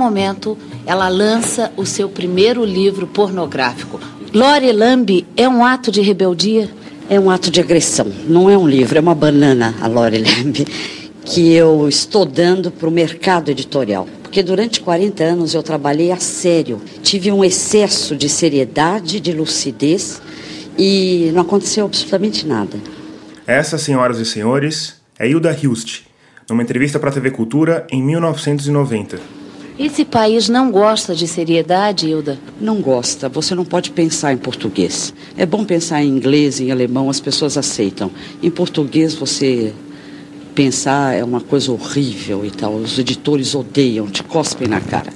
Momento, ela lança o seu primeiro livro pornográfico. Lore Lambe é um ato de rebeldia? É um ato de agressão. Não é um livro, é uma banana, a Lore Lambe, que eu estou dando para o mercado editorial. Porque durante 40 anos eu trabalhei a sério. Tive um excesso de seriedade, de lucidez e não aconteceu absolutamente nada. Essa, senhoras e senhores, é Hilda Hilst, numa entrevista para a TV Cultura em 1990. Esse país não gosta de seriedade, Hilda? Não gosta. Você não pode pensar em português. É bom pensar em inglês, em alemão, as pessoas aceitam. Em português, você pensar é uma coisa horrível e tal. Os editores odeiam, te cospem na cara.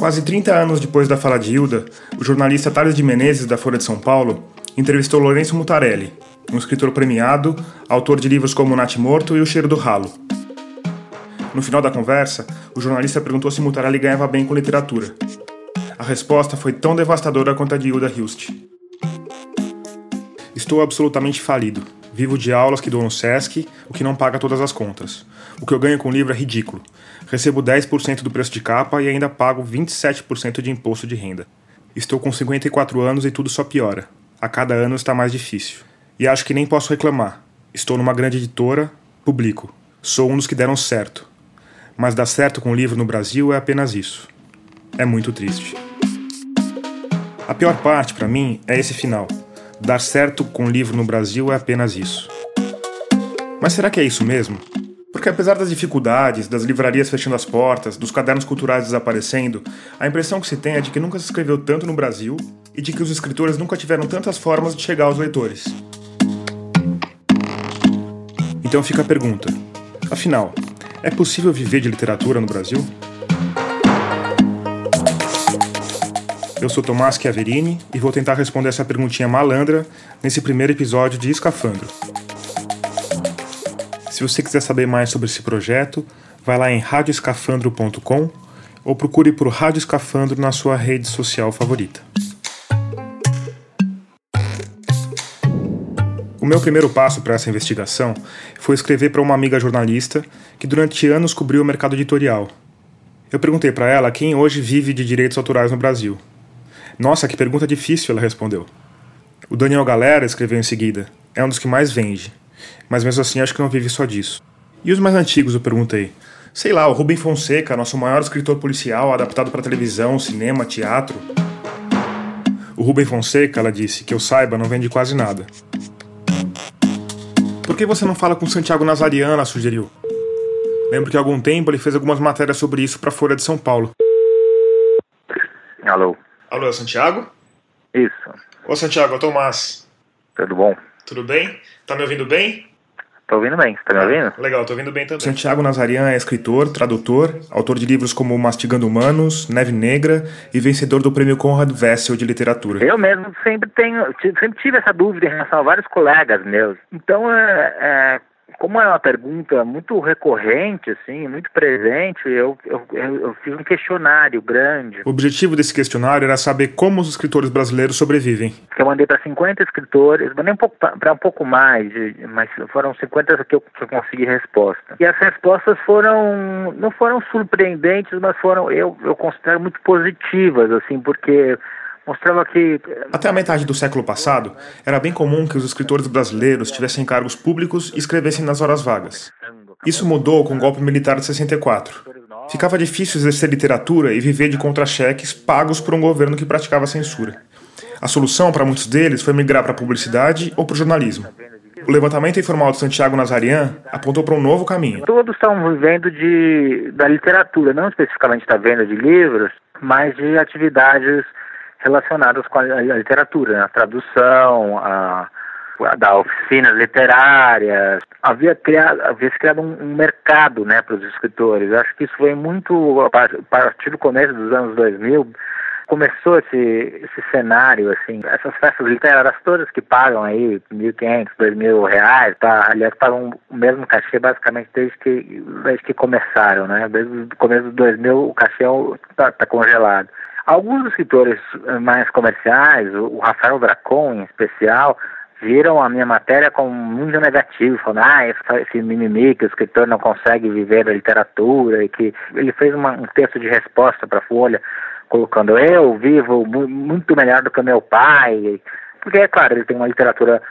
Quase 30 anos depois da fala de Hilda, o jornalista Thales de Menezes, da Folha de São Paulo, entrevistou Lourenço Mutarelli, um escritor premiado, autor de livros como Nat Morto e O Cheiro do Ralo. No final da conversa, o jornalista perguntou se Mutarelli ganhava bem com literatura. A resposta foi tão devastadora quanto a de Hilda Hilst. Estou absolutamente falido. Vivo de aulas que dou no SESC, o que não paga todas as contas. O que eu ganho com o livro é ridículo. Recebo 10% do preço de capa e ainda pago 27% de imposto de renda. Estou com 54 anos e tudo só piora. A cada ano está mais difícil. E acho que nem posso reclamar. Estou numa grande editora, publico. Sou um dos que deram certo. Mas dar certo com o livro no Brasil é apenas isso. É muito triste. A pior parte para mim é esse final. Dar certo com o livro no Brasil é apenas isso. Mas será que é isso mesmo? Porque apesar das dificuldades, das livrarias fechando as portas, dos cadernos culturais desaparecendo, a impressão que se tem é de que nunca se escreveu tanto no Brasil e de que os escritores nunca tiveram tantas formas de chegar aos leitores. Então fica a pergunta: afinal, é possível viver de literatura no Brasil? Eu sou Tomás Chiaverini e vou tentar responder essa perguntinha malandra nesse primeiro episódio de Escafandro. Se você quiser saber mais sobre esse projeto, vai lá em radioescafandro.com ou procure por Rádio Escafandro na sua rede social favorita. Meu primeiro passo para essa investigação foi escrever para uma amiga jornalista que durante anos cobriu o mercado editorial. Eu perguntei para ela quem hoje vive de direitos autorais no Brasil. Nossa, que pergunta difícil, ela respondeu. O Daniel Galera escreveu em seguida. É um dos que mais vende. Mas mesmo assim acho que não vive só disso. E os mais antigos, eu perguntei. Sei lá, o Rubem Fonseca, nosso maior escritor policial, adaptado para televisão, cinema, teatro. O Rubem Fonseca, ela disse, que eu saiba, não vende quase nada. Por que você não fala com Santiago Nazarian? Ela sugeriu. Lembro que há algum tempo ele fez algumas matérias sobre isso para a Folha de São Paulo. Alô? Alô, é o Santiago? Isso. Ô, Santiago, é o Tomás. Tudo bom? Tudo bem? Tá me ouvindo bem? Tô ouvindo bem. Você tá me ouvindo? Legal, tô ouvindo bem também. Santiago Nazarian é escritor, tradutor, autor de livros como Mastigando Humanos, Neve Negra e vencedor do prêmio Conrad Vessel de literatura. Eu mesmo sempre tenho, sempre tive essa dúvida em relação a vários colegas meus. Então, é, é como é uma pergunta muito recorrente, assim, muito presente, eu, eu, eu, fiz um questionário grande. O objetivo desse questionário era saber como os escritores brasileiros sobrevivem. Eu mandei para 50 escritores, mandei um pouco para um pouco mais, mas foram 50 que eu, que eu consegui resposta. E as respostas foram não foram surpreendentes, mas foram eu, eu considero muito positivas, assim, porque mostrava que. Até a metade do século passado, era bem comum que os escritores brasileiros tivessem cargos públicos e escrevessem nas horas vagas. Isso mudou com o golpe militar de 64. Ficava difícil exercer literatura e viver de contra-cheques pagos por um governo que praticava censura. A solução para muitos deles foi migrar para a publicidade ou para o jornalismo. O levantamento informal de Santiago Nazarian apontou para um novo caminho. Todos estão vivendo de, da literatura, não especificamente da venda de livros, mas de atividades relacionadas com a, a literatura, né? a tradução, a, a da oficinas literárias. Havia criado, havia criado um, um mercado né, para os escritores. Acho que isso foi muito, a partir do começo dos anos 2000, começou esse, esse cenário, assim, essas festas literárias todas que pagam aí 1.500, 2.000 reais, tá? aliás, pagam o mesmo cachê basicamente desde que, desde que começaram, né? Desde o começo de 2000 o cachê está tá congelado. Alguns escritores mais comerciais, o Rafael Dracon em especial, viram a minha matéria como muito negativo, falando, ah, esse mimimi que o escritor não consegue viver da literatura, e que ele fez uma, um texto de resposta para a Folha, colocando eu vivo muito melhor do que meu pai, porque, é claro, ele tem uma literatura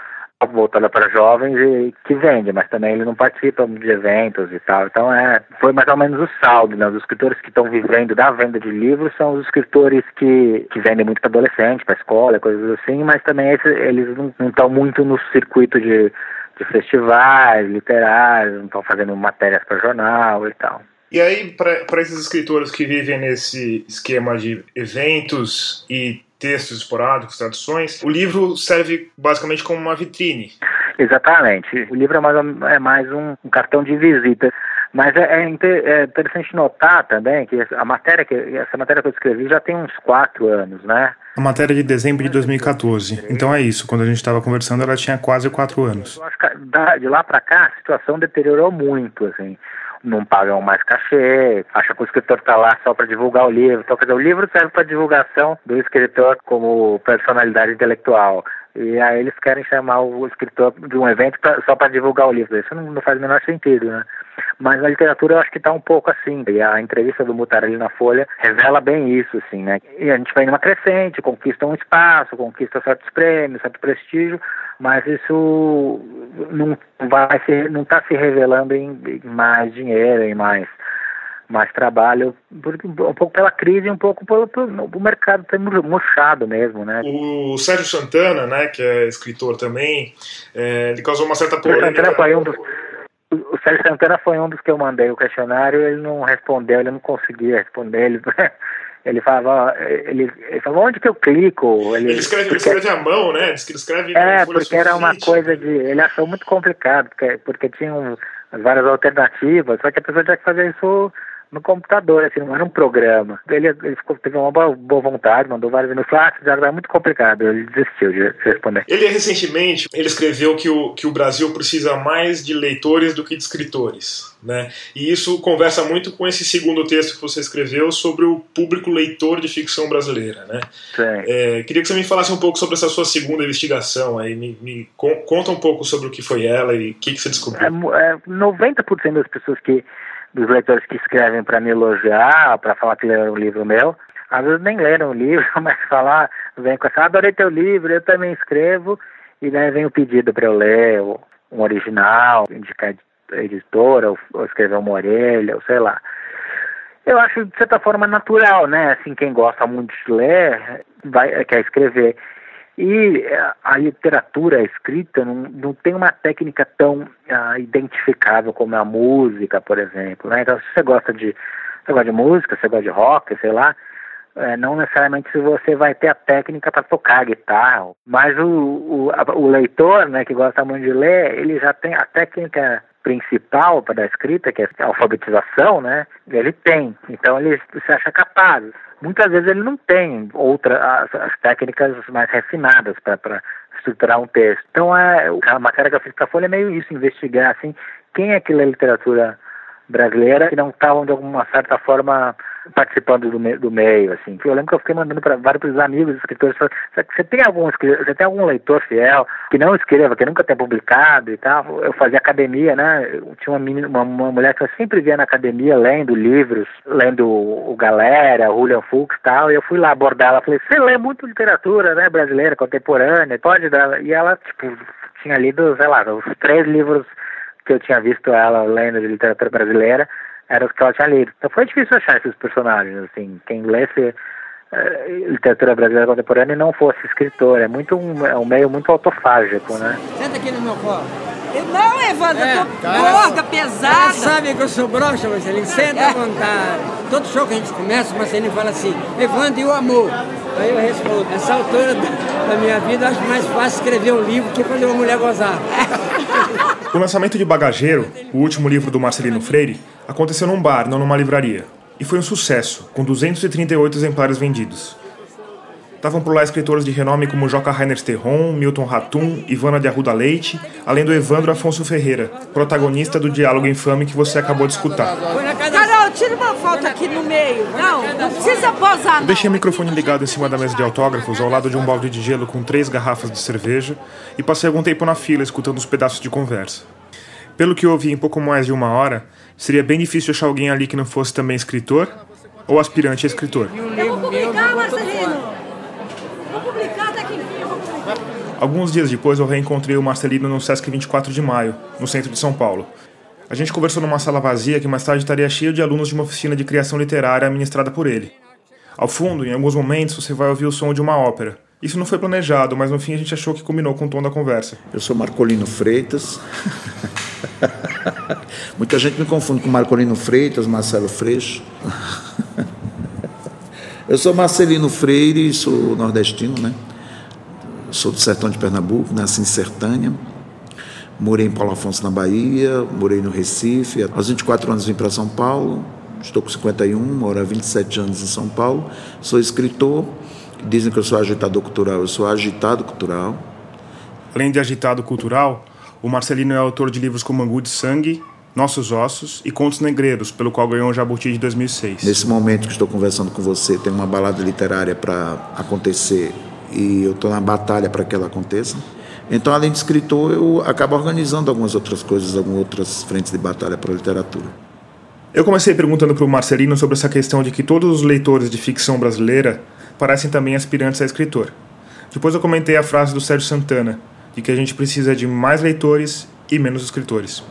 voltada para jovens e que vende, mas também ele não participa de eventos e tal. Então é, foi mais ou menos o saldo, né? Os escritores que estão vivendo da venda de livros são os escritores que, que vendem muito para adolescente, para escola, coisas assim, mas também esses, eles não estão muito no circuito de, de festivais literários, não estão fazendo matérias para jornal e tal. E aí, para esses escritores que vivem nesse esquema de eventos e textos esporádicos, traduções, o livro serve basicamente como uma vitrine. Exatamente. O livro é mais, é mais um, um cartão de visita. Mas é, é, é, interessante notar também que a matéria que essa matéria que eu escrevi já tem uns quatro anos, né? A matéria é de dezembro de 2014. Então é isso. Quando a gente estava conversando, ela tinha quase quatro anos. Eu acho que de lá para cá a situação deteriorou muito, assim não pagam mais cachê, acham que o escritor está lá só para divulgar o livro. Então, quer dizer, o livro serve para divulgação do escritor como personalidade intelectual. E aí eles querem chamar o escritor de um evento pra, só para divulgar o livro. Isso não, não, faz o menor sentido, né? Mas na literatura eu acho que está um pouco assim. E a entrevista do Mutarelli na Folha revela bem isso, assim, né? E a gente vai numa crescente, conquista um espaço, conquista certos prêmios, certo prestígio, mas isso não vai se, não está se revelando em mais dinheiro, em mais mais trabalho, um pouco pela crise, um pouco pelo, pelo o mercado ter murchado mesmo, né? O Sérgio Santana, né, que é escritor também, é, ele causou uma certa polêmica. O, foi um dos, o Sérgio Santana foi um dos que eu mandei o questionário, ele não respondeu, ele não conseguia responder, ele ele falava, ele, ele falava onde que eu clico? Ele, ele escreve, porque, ele escreve à mão, né? Diz que ele escreve É, porque era uma coisa de. Ele achou muito complicado, porque, porque tinha um, várias alternativas, só que a pessoa tinha que fazer isso no computador, assim, não era um programa. Ele, ele ficou, teve uma boa, boa vontade, mandou várias vezes, ah, já era muito complicado, ele desistiu de responder. Ele recentemente, ele escreveu que o, que o Brasil precisa mais de leitores do que de escritores, né? E isso conversa muito com esse segundo texto que você escreveu sobre o público leitor de ficção brasileira, né? É, queria que você me falasse um pouco sobre essa sua segunda investigação aí, me, me conta um pouco sobre o que foi ela e o que, que você descobriu. É, é, 90% das pessoas que dos leitores que escrevem para me elogiar, para falar que leram um livro meu. Às vezes nem leram o livro, mas falar, vem com essa, adorei teu livro, eu também escrevo, e daí vem o pedido para eu ler um original, indicar editora, ou, ou escrever uma orelha, ou sei lá. Eu acho, de certa forma, natural, né? Assim, quem gosta muito de ler, vai, quer escrever. E eh, a literatura escrita não, não tem uma técnica tão uh, identificável como a música, por exemplo. Né? Então, se você gosta de, você gosta de música, você gosta de rock, sei lá, é, não necessariamente se você vai ter a técnica para tocar guitarra, mas o, o, a, o, leitor, né, que gosta muito de ler, ele já tem a técnica principal para a escrita, que é a alfabetização, né? Ele tem, então ele se acha capaz muitas vezes ele não tem outras as, as técnicas mais refinadas para estruturar um texto. Então é, a matéria que eu fiz para a Folha é meio isso, investigar assim, quem é que lê literatura brasileira que não estavam de alguma certa forma participando do, me, do meio, assim. Eu lembro que eu fiquei mandando para vários amigos escritores, você tem algum você tem algum leitor fiel que não escreva, que nunca tenha publicado e tal? Eu fazia academia, né? Eu tinha uma, menina, uma, uma mulher que eu sempre via na academia lendo livros, lendo o Galera, o William Fuchs e tal, e eu fui lá abordar ela, falei, você lê muito literatura, né, brasileira, contemporânea, pode dar? E ela, tipo, tinha lido, sei lá, os três livros que eu tinha visto ela lendo de literatura brasileira eram os que ela tinha lido. Então foi difícil achar esses personagens, assim, quem lesse uh, literatura brasileira contemporânea e não fosse escritor. É muito um, é um meio muito autofágico, né? Senta aqui no meu colo. Não, Evandro, é, eu tô gorda, pesada. Você sabe que eu sou broxa, Marcelinho, senta à vontade. Todo show que a gente começa, o Marcelinho fala assim, Evandro, e o amor? Aí eu respondo, nessa altura da minha vida, acho mais fácil escrever um livro que fazer uma mulher gozar. O lançamento de Bagageiro, o último livro do Marcelino Freire, aconteceu num bar, não numa livraria. E foi um sucesso, com 238 exemplares vendidos. Estavam por lá escritores de renome como Joca Rainer Terron, Milton Ratum, Ivana de Arruda Leite, além do Evandro Afonso Ferreira, protagonista do diálogo infame que você acabou de escutar. Tira uma foto aqui no meio. Não, não precisa posar. Eu deixei o microfone ligado em cima da mesa de autógrafos, ao lado de um balde de gelo com três garrafas de cerveja, e passei algum tempo na fila escutando os pedaços de conversa. Pelo que eu ouvi em pouco mais de uma hora, seria bem difícil achar alguém ali que não fosse também escritor ou aspirante a escritor. Eu vou publicar, Marcelino! Vou publicar daqui publicar. Alguns dias depois eu reencontrei o Marcelino no Sesc 24 de Maio, no centro de São Paulo. A gente conversou numa sala vazia que mais tarde estaria cheia de alunos de uma oficina de criação literária administrada por ele. Ao fundo, em alguns momentos, você vai ouvir o som de uma ópera. Isso não foi planejado, mas no fim a gente achou que combinou com o tom da conversa. Eu sou Marcolino Freitas. Muita gente me confunde com Marcolino Freitas, Marcelo Freixo. Eu sou Marcelino Freire, sou nordestino, né? Sou do sertão de Pernambuco, nasci em Sertânia. Morei em Paulo Afonso, na Bahia, morei no Recife. Aos 24 anos vim para São Paulo, estou com 51, moro há 27 anos em São Paulo. Sou escritor, dizem que eu sou agitador cultural, eu sou agitado cultural. Além de agitado cultural, o Marcelino é autor de livros como Angu de Sangue, Nossos Ossos e Contos Negreiros, pelo qual ganhou o Jabuti de 2006. Nesse momento que estou conversando com você, tem uma balada literária para acontecer e eu estou na batalha para que ela aconteça. Então, além de escritor, eu acabo organizando algumas outras coisas, algumas outras frentes de batalha para a literatura. Eu comecei perguntando para o Marcelino sobre essa questão de que todos os leitores de ficção brasileira parecem também aspirantes a escritor. Depois eu comentei a frase do Sérgio Santana, de que a gente precisa de mais leitores e menos escritores.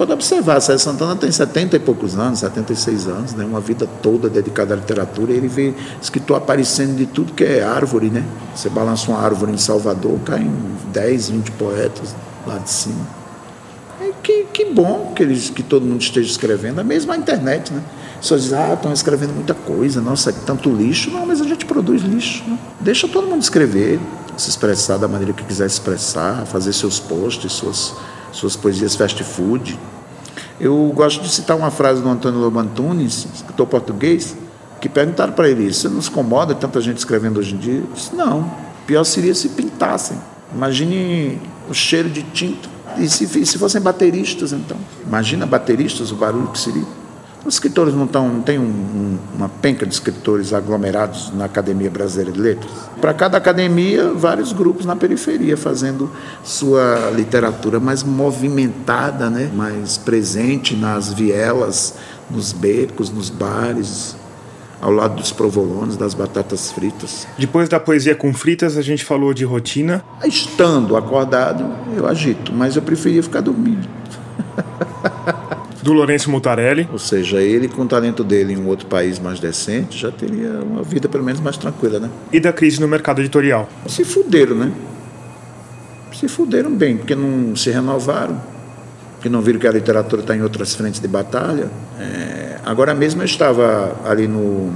Pode observar, Sérgio Santana tem 70 e poucos anos, 76 anos, né? uma vida toda dedicada à literatura. Ele vê escritor aparecendo de tudo que é árvore, né? Você balança uma árvore em Salvador, caem 10, 20 poetas lá de cima. É que, que bom que, eles, que todo mundo esteja escrevendo, é mesmo a internet, né? As pessoas dizem, ah, estão escrevendo muita coisa, nossa, tanto lixo. Não, mas a gente produz lixo. Né? Deixa todo mundo escrever, se expressar da maneira que quiser expressar, fazer seus posts, suas suas poesias fast food. Eu gosto de citar uma frase do Antônio Lobo Antunes, escritor português, que perguntaram para ele: não se incomoda tanta gente escrevendo hoje em dia? Ele disse: Não, pior seria se pintassem. Imagine o cheiro de tinta. E se, se fossem bateristas, então? Imagina bateristas, o barulho que seria. Os escritores não, tão, não têm um, um, uma penca de escritores aglomerados na Academia Brasileira de Letras? Para cada academia, vários grupos na periferia fazendo sua literatura mais movimentada, né? mais presente nas vielas, nos becos, nos bares, ao lado dos provolones, das batatas fritas. Depois da poesia com fritas, a gente falou de rotina. Estando acordado, eu agito, mas eu preferia ficar dormindo. do Lourenço Mutarelli. Ou seja, ele com o talento dele em um outro país mais decente já teria uma vida pelo menos mais tranquila, né? E da crise no mercado editorial. Se fuderam, né? Se fuderam bem, porque não se renovaram, porque não viram que a literatura está em outras frentes de batalha. É... Agora mesmo eu estava ali no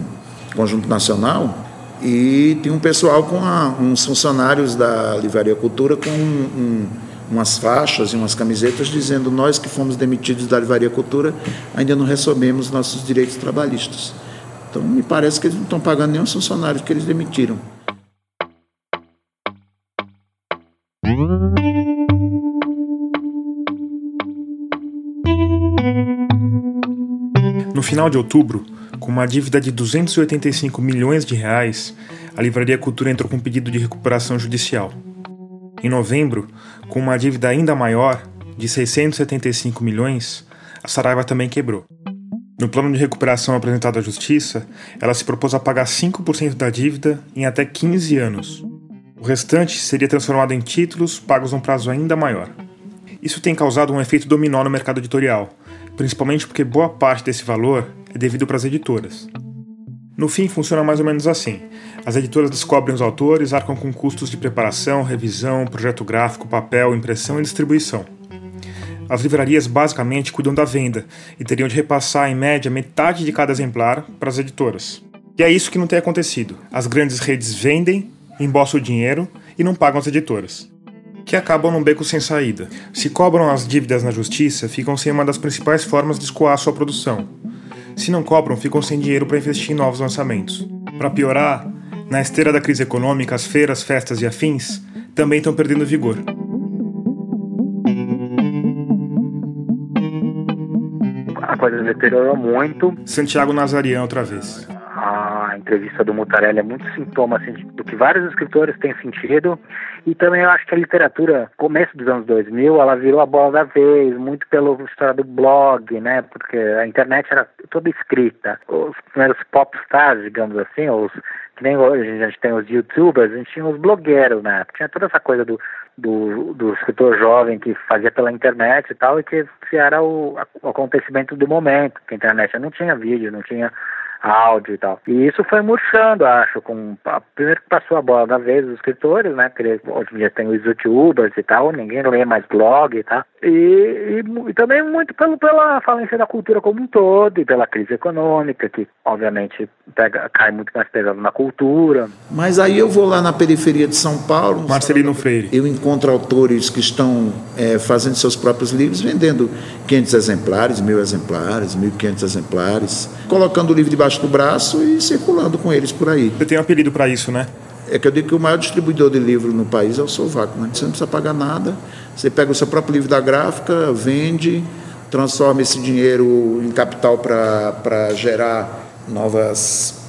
Conjunto Nacional e tinha um pessoal com a, uns funcionários da Livraria Cultura com um, um umas faixas e umas camisetas dizendo nós que fomos demitidos da Livraria Cultura ainda não recebemos nossos direitos trabalhistas. Então me parece que eles não estão pagando nenhum funcionário que eles demitiram. No final de outubro, com uma dívida de 285 milhões de reais, a Livraria Cultura entrou com um pedido de recuperação judicial. Em novembro, com uma dívida ainda maior, de 675 milhões, a Saraiva também quebrou. No plano de recuperação apresentado à Justiça, ela se propôs a pagar 5% da dívida em até 15 anos. O restante seria transformado em títulos pagos a um prazo ainda maior. Isso tem causado um efeito dominó no mercado editorial, principalmente porque boa parte desse valor é devido para as editoras. No fim, funciona mais ou menos assim. As editoras descobrem os autores, arcam com custos de preparação, revisão, projeto gráfico, papel, impressão e distribuição. As livrarias basicamente cuidam da venda e teriam de repassar, em média, metade de cada exemplar para as editoras. E é isso que não tem acontecido. As grandes redes vendem, embolsam o dinheiro e não pagam as editoras. Que acabam num beco sem saída. Se cobram as dívidas na justiça, ficam sem uma das principais formas de escoar sua produção, se não cobram, ficam sem dinheiro para investir em novos lançamentos. Para piorar, na esteira da crise econômica, as feiras, festas e afins também estão perdendo vigor. a coisa deteriorou muito. Santiago Nazarian outra vez. Entrevista do Mutarelli é muito sintoma assim, do que vários escritores têm sentido. E também eu acho que a literatura, começo dos anos 2000, ela virou a bola da vez, muito pela história do blog, né? Porque a internet era toda escrita. Os primeiros popstars, digamos assim, os que nem hoje a gente tem os youtubers, a gente tinha os blogueiros, né? Tinha toda essa coisa do, do, do escritor jovem que fazia pela internet e tal, e que era o, o acontecimento do momento, que a internet não tinha vídeo, não tinha áudio e tal. E isso foi murchando, acho, com a, primeiro que passou a bola da vez os escritores, né? Porque hoje em dia tem os youtubers e tal, ninguém lê mais blog e tal. E, e, e, também muito pelo, pela falência da cultura como um todo e pela crise econômica, que obviamente pega, cai muito mais pesado na cultura. Mas aí eu vou lá na periferia de São Paulo. Marcelino Freire. Eu encontro autores que estão é, fazendo seus próprios livros, vendendo 500 exemplares, mil exemplares, 1.500 exemplares, colocando o livro debaixo do braço e circulando com eles por aí. Você tem um apelido para isso, né? É que eu digo que o maior distribuidor de livro no país é o Sovaco, né? Você não precisa pagar nada, você pega o seu próprio livro da gráfica, vende, transforma esse dinheiro em capital para gerar novas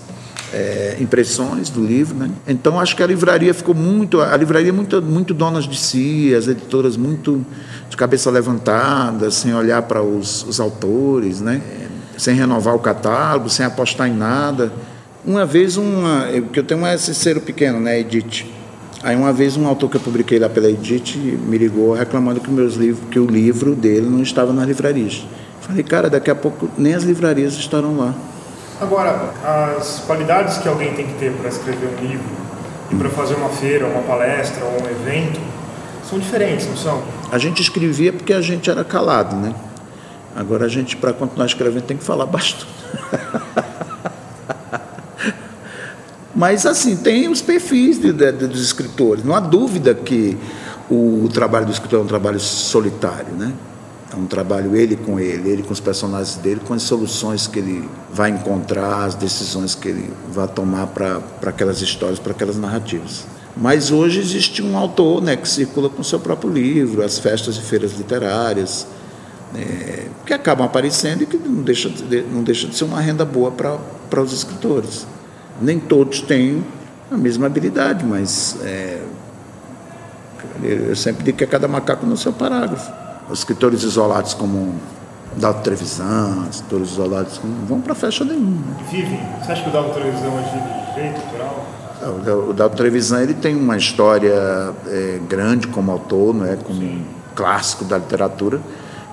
é, impressões do livro, né? Então acho que a livraria ficou muito, a livraria muito, muito donas de si, as editoras muito de cabeça levantada, sem olhar para os, os autores, né? Sem renovar o catálogo, sem apostar em nada. Uma vez, uma, que eu tenho um cero pequeno, né, Edith. Aí uma vez um autor que eu publiquei lá pela Edith me ligou reclamando que, meus livros, que o livro dele não estava nas livrarias. Falei, cara, daqui a pouco nem as livrarias estarão lá. Agora, as qualidades que alguém tem que ter para escrever um livro e para fazer uma feira, uma palestra ou um evento são diferentes, não são? A gente escrevia porque a gente era calado, né? Agora a gente, para continuar escrevendo, tem que falar bastante. Mas, assim, tem os perfis de, de, dos escritores. Não há dúvida que o trabalho do escritor é um trabalho solitário, né? É um trabalho ele com ele, ele com os personagens dele, com as soluções que ele vai encontrar, as decisões que ele vai tomar para aquelas histórias, para aquelas narrativas. Mas hoje existe um autor né, que circula com o seu próprio livro, as festas e feiras literárias, é, que acabam aparecendo e que não deixa de, não deixa de ser uma renda boa para os escritores. Nem todos têm a mesma habilidade, mas é, eu sempre digo que é cada macaco no seu parágrafo. Os escritores isolados como Dalto Trevisan, escritores isolados não vão para festa nenhuma. Vive? Você acha que o Dalto Trevisan vive de direito autoral? É, o Dalto Trevisan ele tem uma história é, grande como autor, né, como um clássico da literatura,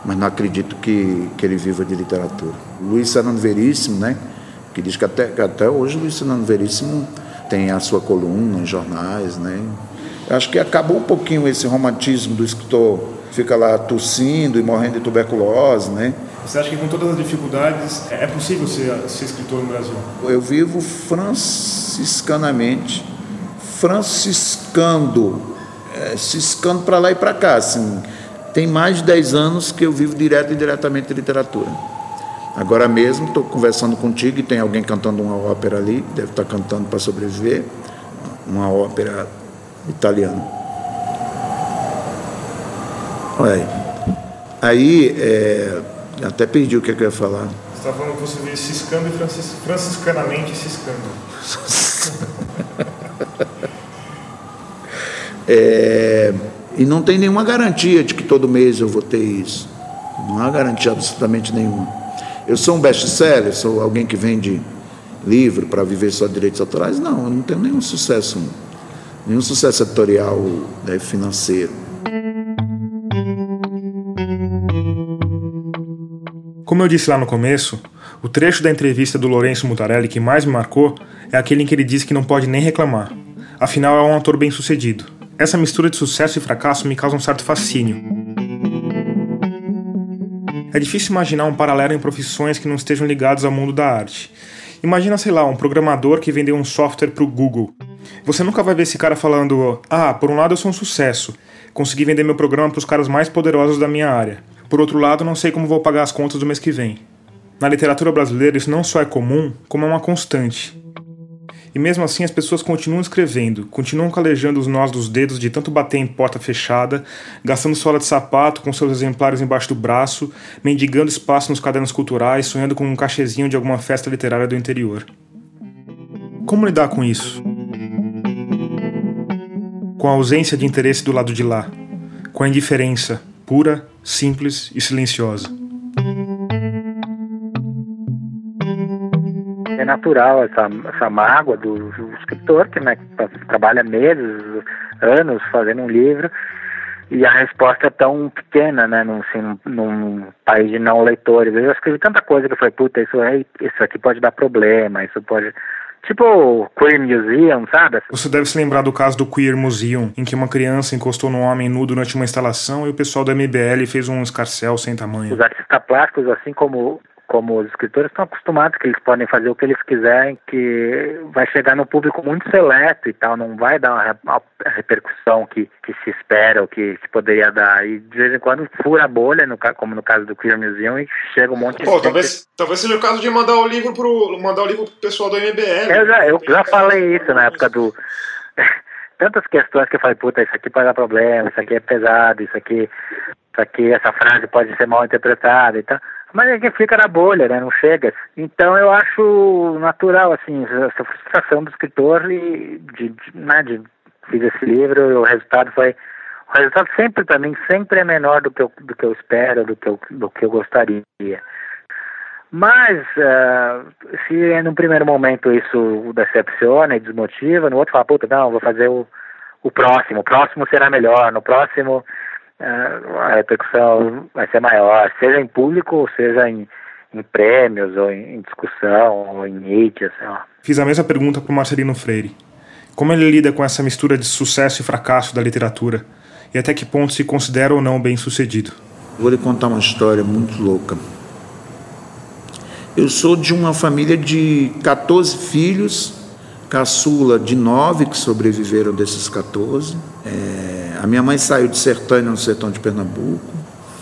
mas não acredito que, que ele viva de literatura. Luiz Fernando Veríssimo, né, que diz que até, que até hoje o Luiz Fernando Veríssimo tem a sua coluna em jornais, né? Acho que acabou um pouquinho esse romantismo do escritor fica lá tossindo e morrendo de tuberculose, né? Você acha que com todas as dificuldades é possível ser, ser escritor no Brasil? Eu vivo franciscanamente, franciscando, é, ciscando para lá e para cá, assim. Tem mais de 10 anos que eu vivo direto e indiretamente de literatura. Agora mesmo estou conversando contigo e tem alguém cantando uma ópera ali, deve estar tá cantando para sobreviver, uma ópera italiana. Olha aí. Aí, é, até perdi o que, é que eu ia falar. Você estava falando que você veio ciscando e francis, franciscanamente ciscando. é, e não tem nenhuma garantia de que todo mês eu vou ter isso. Não há garantia absolutamente nenhuma. Eu sou um best-seller, sou alguém que vende livro para viver só de direitos autorais? Não, eu não tenho nenhum sucesso, nenhum sucesso editorial né, financeiro. Como eu disse lá no começo, o trecho da entrevista do Lourenço Mutarelli que mais me marcou é aquele em que ele diz que não pode nem reclamar. Afinal, é um autor bem sucedido. Essa mistura de sucesso e fracasso me causa um certo fascínio. É difícil imaginar um paralelo em profissões que não estejam ligadas ao mundo da arte. Imagina, sei lá, um programador que vendeu um software para o Google. Você nunca vai ver esse cara falando: Ah, por um lado eu sou um sucesso, consegui vender meu programa para os caras mais poderosos da minha área. Por outro lado, não sei como vou pagar as contas do mês que vem. Na literatura brasileira, isso não só é comum, como é uma constante. E mesmo assim as pessoas continuam escrevendo, continuam calejando os nós dos dedos de tanto bater em porta fechada, gastando sola de sapato com seus exemplares embaixo do braço, mendigando espaço nos cadernos culturais, sonhando com um cachezinho de alguma festa literária do interior. Como lidar com isso? Com a ausência de interesse do lado de lá, com a indiferença pura, simples e silenciosa. É natural essa, essa mágoa do, do escritor, que né, trabalha meses, anos fazendo um livro, e a resposta é tão pequena, né, num, assim, num país de não leitores. Eu escrevi tanta coisa que eu falei, puta, isso, é, isso aqui pode dar problema, isso pode... Tipo Queer Museum, sabe? Você deve se lembrar do caso do Queer Museum, em que uma criança encostou num homem nu durante uma instalação e o pessoal da MBL fez um escarcel sem tamanho. Os artistas plásticos, assim como como os escritores estão acostumados que eles podem fazer o que eles quiserem, que vai chegar no público muito seleto e tal, não vai dar uma, repercussão que, que se espera ou que, que poderia dar. E de vez em quando fura a bolha, no, como no caso do Queer Museum, e chega um monte de Pô, gente. Talvez, talvez seja o caso de mandar o livro pro, mandar o livro pro pessoal do MBL. Eu já, eu já falei isso na época do. Tantas questões que eu falei, puta, isso aqui pode dar problema, isso aqui é pesado, isso aqui, isso aqui, essa frase pode ser mal interpretada e tal. Mas é que fica na bolha, né? Não chega. Então eu acho natural, assim, essa frustração do escritor e de, de, né, de fiz esse livro o resultado foi o resultado sempre para mim sempre é menor do que eu, do que eu espero, do que eu, do que eu gostaria. Mas uh, se no primeiro momento isso decepciona e desmotiva, no outro fala, puta, não, vou fazer o, o próximo, o próximo será melhor, no próximo a repercussão vai ser maior, seja em público ou seja em, em prêmios ou em, em, discussão ou em mídia, sei lá. Fiz a mesma pergunta para o Marcelino Freire. Como ele lida com essa mistura de sucesso e fracasso da literatura? E até que ponto se considera ou não bem sucedido? Vou lhe contar uma história muito louca. Eu sou de uma família de 14 filhos, caçula de nove que sobreviveram desses 14. É, a minha mãe saiu de Sertânia, no sertão de Pernambuco,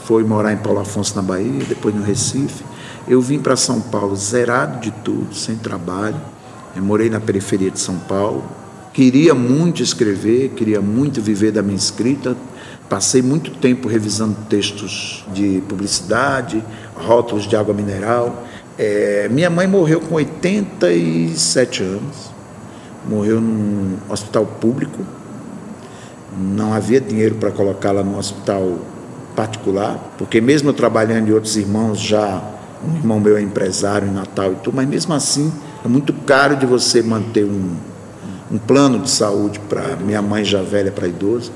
foi morar em Paulo Afonso, na Bahia, depois no Recife. Eu vim para São Paulo zerado de tudo, sem trabalho. Eu morei na periferia de São Paulo. Queria muito escrever, queria muito viver da minha escrita. Passei muito tempo revisando textos de publicidade, rótulos de água mineral. É, minha mãe morreu com 87 anos. Morreu num hospital público não havia dinheiro para colocá-la no hospital particular, porque mesmo trabalhando e outros irmãos já, um irmão meu é empresário em Natal e tudo, mas mesmo assim é muito caro de você manter um, um plano de saúde para minha mãe já velha, para idoso.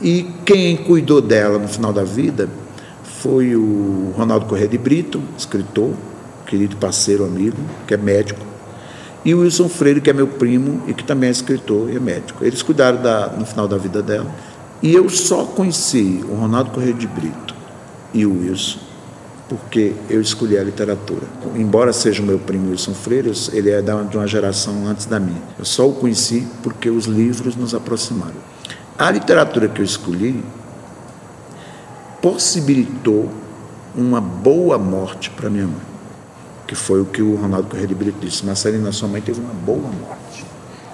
E quem cuidou dela no final da vida foi o Ronaldo Corrêa de Brito, escritor, querido parceiro, amigo, que é médico, e o Wilson Freire, que é meu primo e que também é escritor e é médico. Eles cuidaram da, no final da vida dela. E eu só conheci o Ronaldo Correia de Brito e o Wilson porque eu escolhi a literatura. Embora seja o meu primo Wilson Freire, ele é de uma geração antes da minha. Eu só o conheci porque os livros nos aproximaram. A literatura que eu escolhi possibilitou uma boa morte para minha mãe que foi o que o Ronaldo Correia Brito disse. Marcelina, sua mãe teve uma boa morte.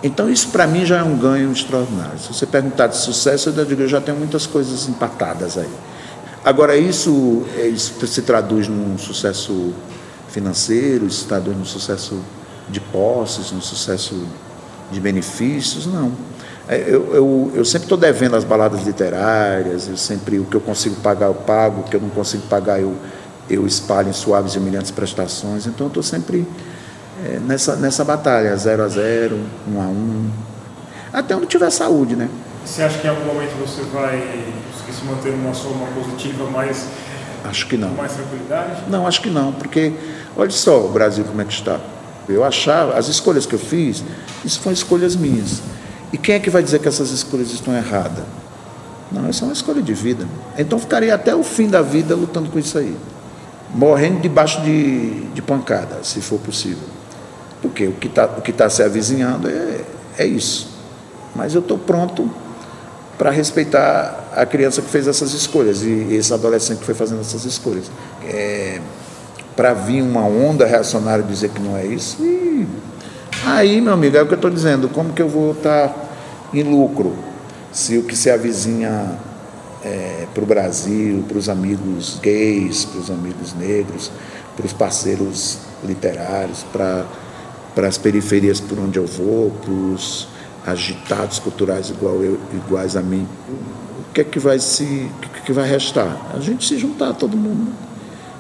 Então, isso para mim já é um ganho extraordinário. Se você perguntar de sucesso, eu digo, eu já tenho muitas coisas empatadas aí. Agora, isso, é, isso se traduz num sucesso financeiro, isso se traduz num sucesso de posses, num sucesso de benefícios? Não. É, eu, eu, eu sempre estou devendo as baladas literárias, eu sempre, o que eu consigo pagar eu pago, o que eu não consigo pagar eu eu espalho em suaves e humilhantes prestações. Então, eu estou sempre é, nessa, nessa batalha, zero a zero, um a um, até onde tiver saúde, né? Você acha que em algum momento você vai se manter numa soma positiva mais Acho que não. Com mais tranquilidade? Não, acho que não, porque olha só o Brasil como é que está. Eu achava, as escolhas que eu fiz, isso foram escolhas minhas. E quem é que vai dizer que essas escolhas estão erradas? Não, isso é uma escolha de vida. Então ficaria até o fim da vida lutando com isso aí morrendo debaixo de, de pancada, se for possível. Porque o que está tá se avizinhando é, é isso. Mas eu estou pronto para respeitar a criança que fez essas escolhas e esse adolescente que foi fazendo essas escolhas. É, para vir uma onda reacionária dizer que não é isso, e Aí, meu amigo, é o que eu estou dizendo, como que eu vou estar tá em lucro se o que se avizinha é, para o Brasil, para os amigos gays, para os amigos negros, para os parceiros literários, para as periferias por onde eu vou, para os agitados culturais igual eu, iguais a mim, o que é que vai se, o que, é que vai restar? A gente se juntar todo mundo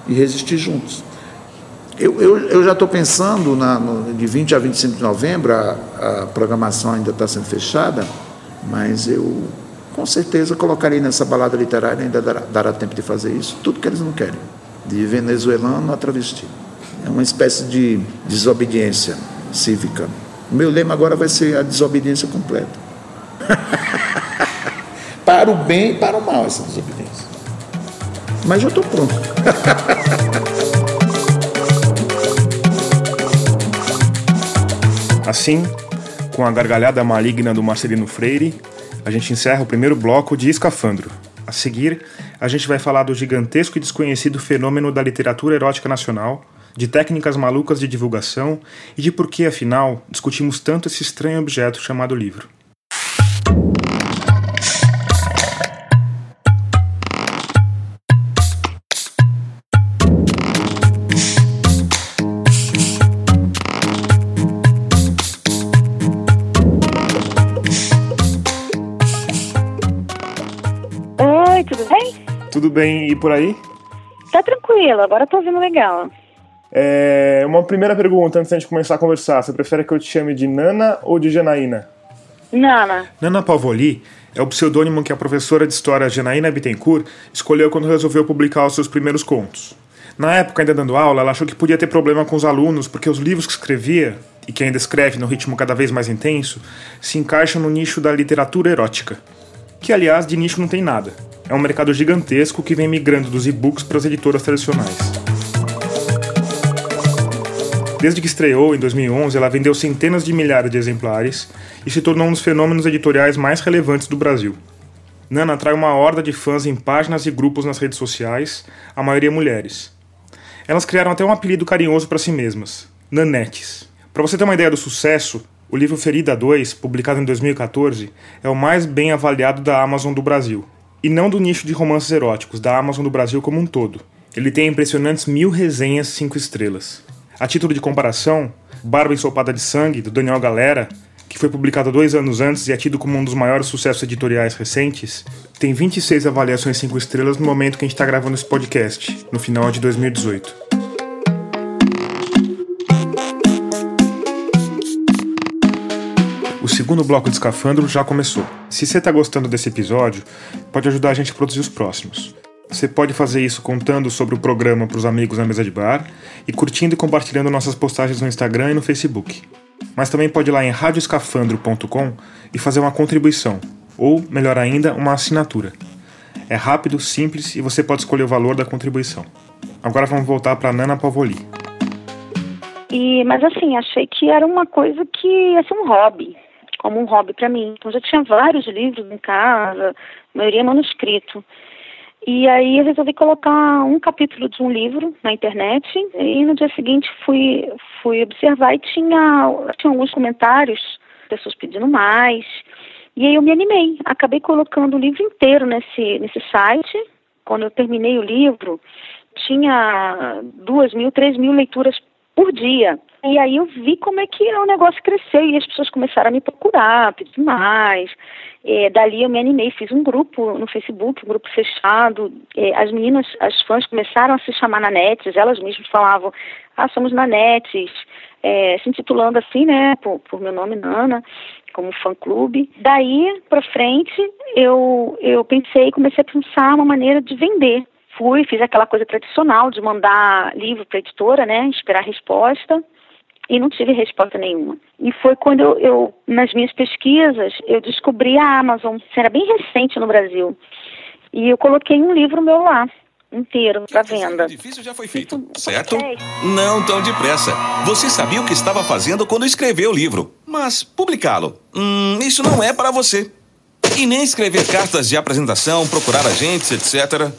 e resistir juntos. Eu, eu, eu já estou pensando na, no, de 20 a 25 de novembro, a, a programação ainda está sendo fechada, mas eu com certeza colocarei nessa balada literária, ainda dará, dará tempo de fazer isso, tudo que eles não querem, de venezuelano a travesti. É uma espécie de desobediência cívica. O meu lema agora vai ser a desobediência completa. para o bem e para o mal, essa desobediência. Mas eu estou pronto. assim, com a gargalhada maligna do Marcelino Freire, a gente encerra o primeiro bloco de Escafandro. A seguir, a gente vai falar do gigantesco e desconhecido fenômeno da literatura erótica nacional, de técnicas malucas de divulgação e de por que, afinal, discutimos tanto esse estranho objeto chamado livro. Tudo bem e por aí? Tá tranquilo, agora tô ouvindo legal. É, uma primeira pergunta antes de começar a conversar. Você prefere que eu te chame de Nana ou de Janaína? Nana. Nana Pavoli é o pseudônimo que a professora de história Janaína Bittencourt escolheu quando resolveu publicar os seus primeiros contos. Na época, ainda dando aula, ela achou que podia ter problema com os alunos porque os livros que escrevia, e que ainda escreve no ritmo cada vez mais intenso, se encaixam no nicho da literatura erótica. Que, aliás, de nicho não tem nada é um mercado gigantesco que vem migrando dos e-books para as editoras tradicionais. Desde que estreou em 2011, ela vendeu centenas de milhares de exemplares e se tornou um dos fenômenos editoriais mais relevantes do Brasil. Nana atrai uma horda de fãs em páginas e grupos nas redes sociais, a maioria mulheres. Elas criaram até um apelido carinhoso para si mesmas, Nanetes. Para você ter uma ideia do sucesso, o livro Ferida 2, publicado em 2014, é o mais bem avaliado da Amazon do Brasil, e não do nicho de romances eróticos, da Amazon do Brasil como um todo. Ele tem impressionantes mil resenhas 5 estrelas. A título de comparação, Barba Ensopada de Sangue, do Daniel Galera, que foi publicado dois anos antes e é tido como um dos maiores sucessos editoriais recentes, tem 26 avaliações 5 estrelas no momento que a gente está gravando esse podcast, no final de 2018. Segundo bloco de escafandro já começou. Se você está gostando desse episódio, pode ajudar a gente a produzir os próximos. Você pode fazer isso contando sobre o programa para os amigos na mesa de bar e curtindo e compartilhando nossas postagens no Instagram e no Facebook. Mas também pode ir lá em radioescafandro.com e fazer uma contribuição, ou, melhor ainda, uma assinatura. É rápido, simples e você pode escolher o valor da contribuição. Agora vamos voltar para Nana Pavoli. E, mas assim, achei que era uma coisa que ia ser um hobby como um hobby para mim. Então já tinha vários livros em casa, a maioria manuscrito. E aí eu resolvi colocar um capítulo de um livro na internet e no dia seguinte fui, fui observar e tinha, tinha alguns comentários, pessoas pedindo mais. E aí eu me animei, acabei colocando o livro inteiro nesse, nesse site. Quando eu terminei o livro, tinha duas mil, três mil leituras por dia. E aí eu vi como é que o negócio cresceu e as pessoas começaram a me procurar, pedir mais. É, dali eu me animei, fiz um grupo no Facebook, um grupo fechado. É, as meninas, as fãs começaram a se chamar Nanetes, elas mesmas falavam, ah, somos Nanetes, é, se intitulando assim, né, por, por meu nome Nana, como fã-clube. Daí para frente eu, eu pensei, comecei a pensar uma maneira de vender fui, fiz aquela coisa tradicional de mandar livro para editora, né, esperar resposta e não tive resposta nenhuma. E foi quando eu, eu, nas minhas pesquisas, eu descobri a Amazon, era bem recente no Brasil, e eu coloquei um livro meu lá, inteiro, para venda. difícil já foi feito, certo? Não tão depressa. Você sabia o que estava fazendo quando escreveu o livro, mas publicá-lo, hum, isso não é para você. E nem escrever cartas de apresentação, procurar agentes, etc.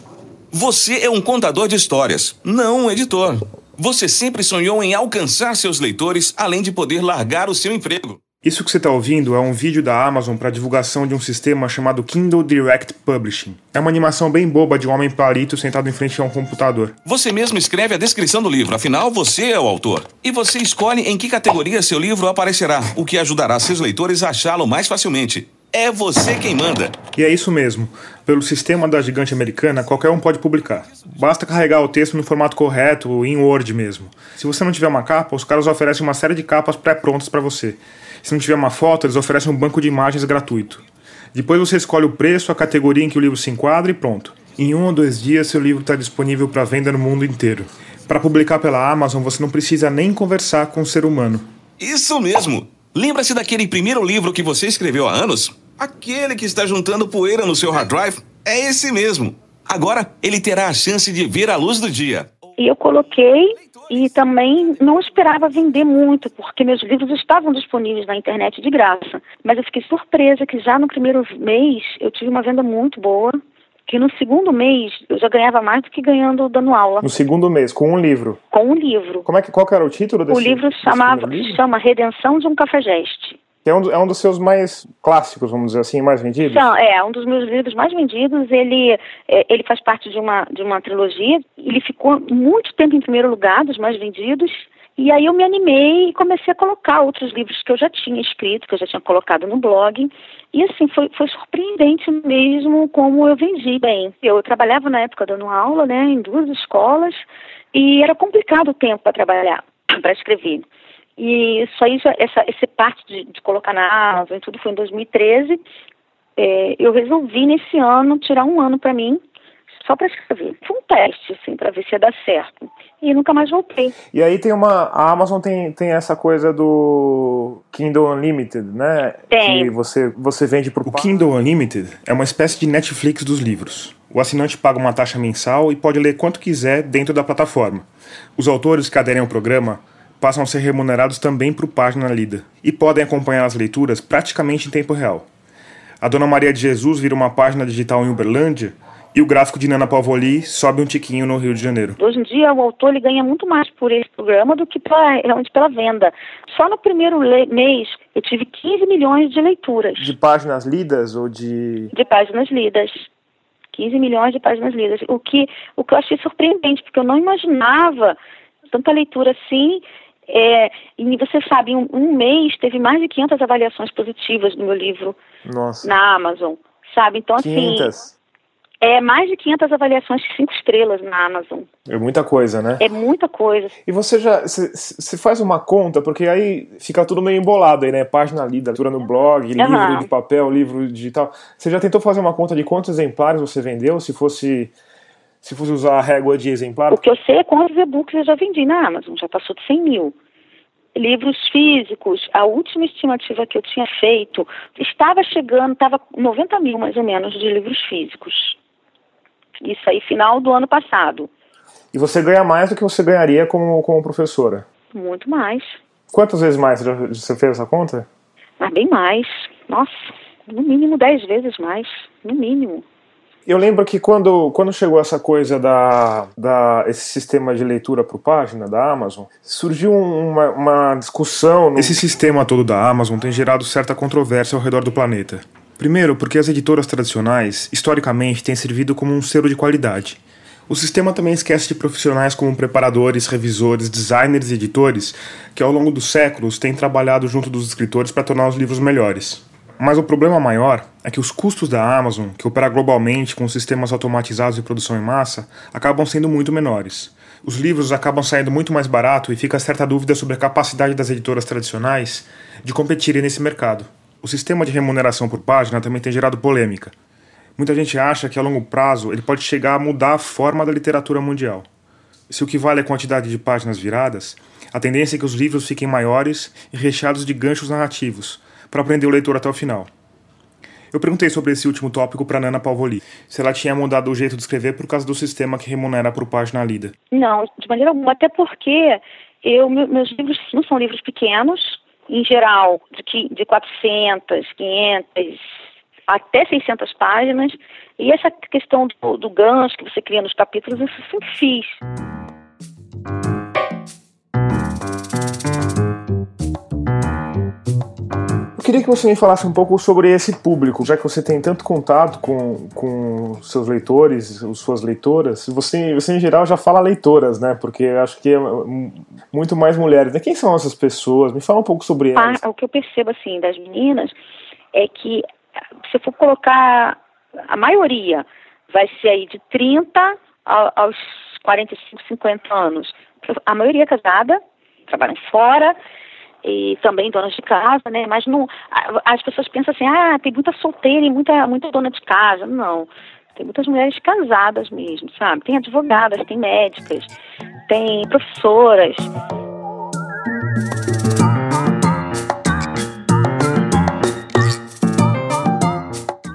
Você é um contador de histórias, não um editor. Você sempre sonhou em alcançar seus leitores, além de poder largar o seu emprego. Isso que você está ouvindo é um vídeo da Amazon para divulgação de um sistema chamado Kindle Direct Publishing. É uma animação bem boba de um homem palito sentado em frente a um computador. Você mesmo escreve a descrição do livro, afinal você é o autor. E você escolhe em que categoria seu livro aparecerá, o que ajudará seus leitores a achá-lo mais facilmente. É você quem manda. E é isso mesmo. Pelo sistema da gigante americana, qualquer um pode publicar. Basta carregar o texto no formato correto, em Word mesmo. Se você não tiver uma capa, os caras oferecem uma série de capas pré-prontas para você. Se não tiver uma foto, eles oferecem um banco de imagens gratuito. Depois você escolhe o preço, a categoria em que o livro se enquadra e pronto. Em um ou dois dias, seu livro está disponível para venda no mundo inteiro. Para publicar pela Amazon, você não precisa nem conversar com o um ser humano. Isso mesmo! Lembra-se daquele primeiro livro que você escreveu há anos? Aquele que está juntando poeira no seu hard drive? É esse mesmo. Agora ele terá a chance de ver a luz do dia. E eu coloquei e também não esperava vender muito, porque meus livros estavam disponíveis na internet de graça. Mas eu fiquei surpresa que já no primeiro mês eu tive uma venda muito boa, que no segundo mês eu já ganhava mais do que ganhando dando aula. No segundo mês, com um livro? Com um livro. Como é que, qual que era o título desse O livro chamava, livro? chama Redenção de um Cafajeste. É um, é um dos seus mais clássicos, vamos dizer assim, mais vendidos? Não, é, um dos meus livros mais vendidos. Ele, é, ele faz parte de uma, de uma trilogia. Ele ficou muito tempo em primeiro lugar dos mais vendidos. E aí eu me animei e comecei a colocar outros livros que eu já tinha escrito, que eu já tinha colocado no blog. E assim, foi, foi surpreendente mesmo como eu vendi bem. Eu trabalhava na época dando aula, né, em duas escolas, e era complicado o tempo para trabalhar, para escrever. E isso aí, já, essa, essa parte de, de colocar na Amazon, tudo foi em 2013. É, eu resolvi nesse ano tirar um ano para mim só para escrever. Foi um teste, assim, para ver se ia dar certo. E nunca mais voltei. E aí tem uma. A Amazon tem, tem essa coisa do Kindle Unlimited, né? Tem. Que você, você vende pro. O Kindle Unlimited é uma espécie de Netflix dos livros. O assinante paga uma taxa mensal e pode ler quanto quiser dentro da plataforma. Os autores que aderem ao programa passam a ser remunerados também por página lida e podem acompanhar as leituras praticamente em tempo real. A Dona Maria de Jesus vira uma página digital em Uberlândia e o gráfico de Nana Pavoli sobe um tiquinho no Rio de Janeiro. Hoje em dia, o autor ele ganha muito mais por esse programa do que pela, realmente pela venda. Só no primeiro mês, eu tive 15 milhões de leituras. De páginas lidas ou de... De páginas lidas. 15 milhões de páginas lidas. O que, o que eu achei surpreendente, porque eu não imaginava tanta leitura assim é, e você sabe, em um, um, mês teve mais de 500 avaliações positivas no meu livro Nossa. na Amazon, sabe? Então, 500. assim. É mais de 500 avaliações de 5 estrelas na Amazon. É muita coisa, né? É muita coisa. E você já. Você faz uma conta, porque aí fica tudo meio embolado aí, né? Página lida, leitura no blog, uhum. livro de papel, livro digital. Você já tentou fazer uma conta de quantos exemplares você vendeu? Se fosse se fosse usar a régua de exemplar? O que eu sei é quantos e-books eu já vendi na Amazon, já passou de 100 mil. Livros físicos, a última estimativa que eu tinha feito, estava chegando, estava 90 mil mais ou menos de livros físicos. Isso aí, final do ano passado. E você ganha mais do que você ganharia como, como professora? Muito mais. Quantas vezes mais você fez essa conta? Ah, bem mais. Nossa, no mínimo 10 vezes mais. No mínimo. Eu lembro que quando, quando chegou essa coisa da, da esse sistema de leitura por página da Amazon, surgiu uma, uma discussão. No... Esse sistema todo da Amazon tem gerado certa controvérsia ao redor do planeta. Primeiro, porque as editoras tradicionais, historicamente, têm servido como um selo de qualidade. O sistema também esquece de profissionais como preparadores, revisores, designers e editores, que ao longo dos séculos têm trabalhado junto dos escritores para tornar os livros melhores. Mas o problema maior é que os custos da Amazon, que opera globalmente com sistemas automatizados de produção em massa, acabam sendo muito menores. Os livros acabam saindo muito mais barato e fica certa dúvida sobre a capacidade das editoras tradicionais de competirem nesse mercado. O sistema de remuneração por página também tem gerado polêmica. Muita gente acha que a longo prazo ele pode chegar a mudar a forma da literatura mundial. Se o que vale é a quantidade de páginas viradas, a tendência é que os livros fiquem maiores e recheados de ganchos narrativos, para prender o leitor até o final. Eu perguntei sobre esse último tópico para Nana Palvoli, se ela tinha mudado o jeito de escrever por causa do sistema que remunera por página lida. Não, de maneira alguma, até porque eu, meus livros não são livros pequenos, em geral, de, de 400, 500, até 600 páginas, e essa questão do, do gancho que você cria nos capítulos, eu sempre fiz. Queria que você me falasse um pouco sobre esse público, já que você tem tanto contato com, com seus leitores, suas leitoras. Você, você, em geral, já fala leitoras, né? Porque acho que é muito mais mulheres. Né? Quem são essas pessoas? Me fala um pouco sobre elas. Ah, o que eu percebo, assim, das meninas é que, se eu for colocar a maioria, vai ser aí de 30 aos 45, 50 anos. A maioria é casada, trabalham fora e também donas de casa, né? Mas não, as pessoas pensam assim, ah, tem muita solteira e muita, muita dona de casa. Não. Tem muitas mulheres casadas mesmo, sabe? Tem advogadas, tem médicas, tem professoras.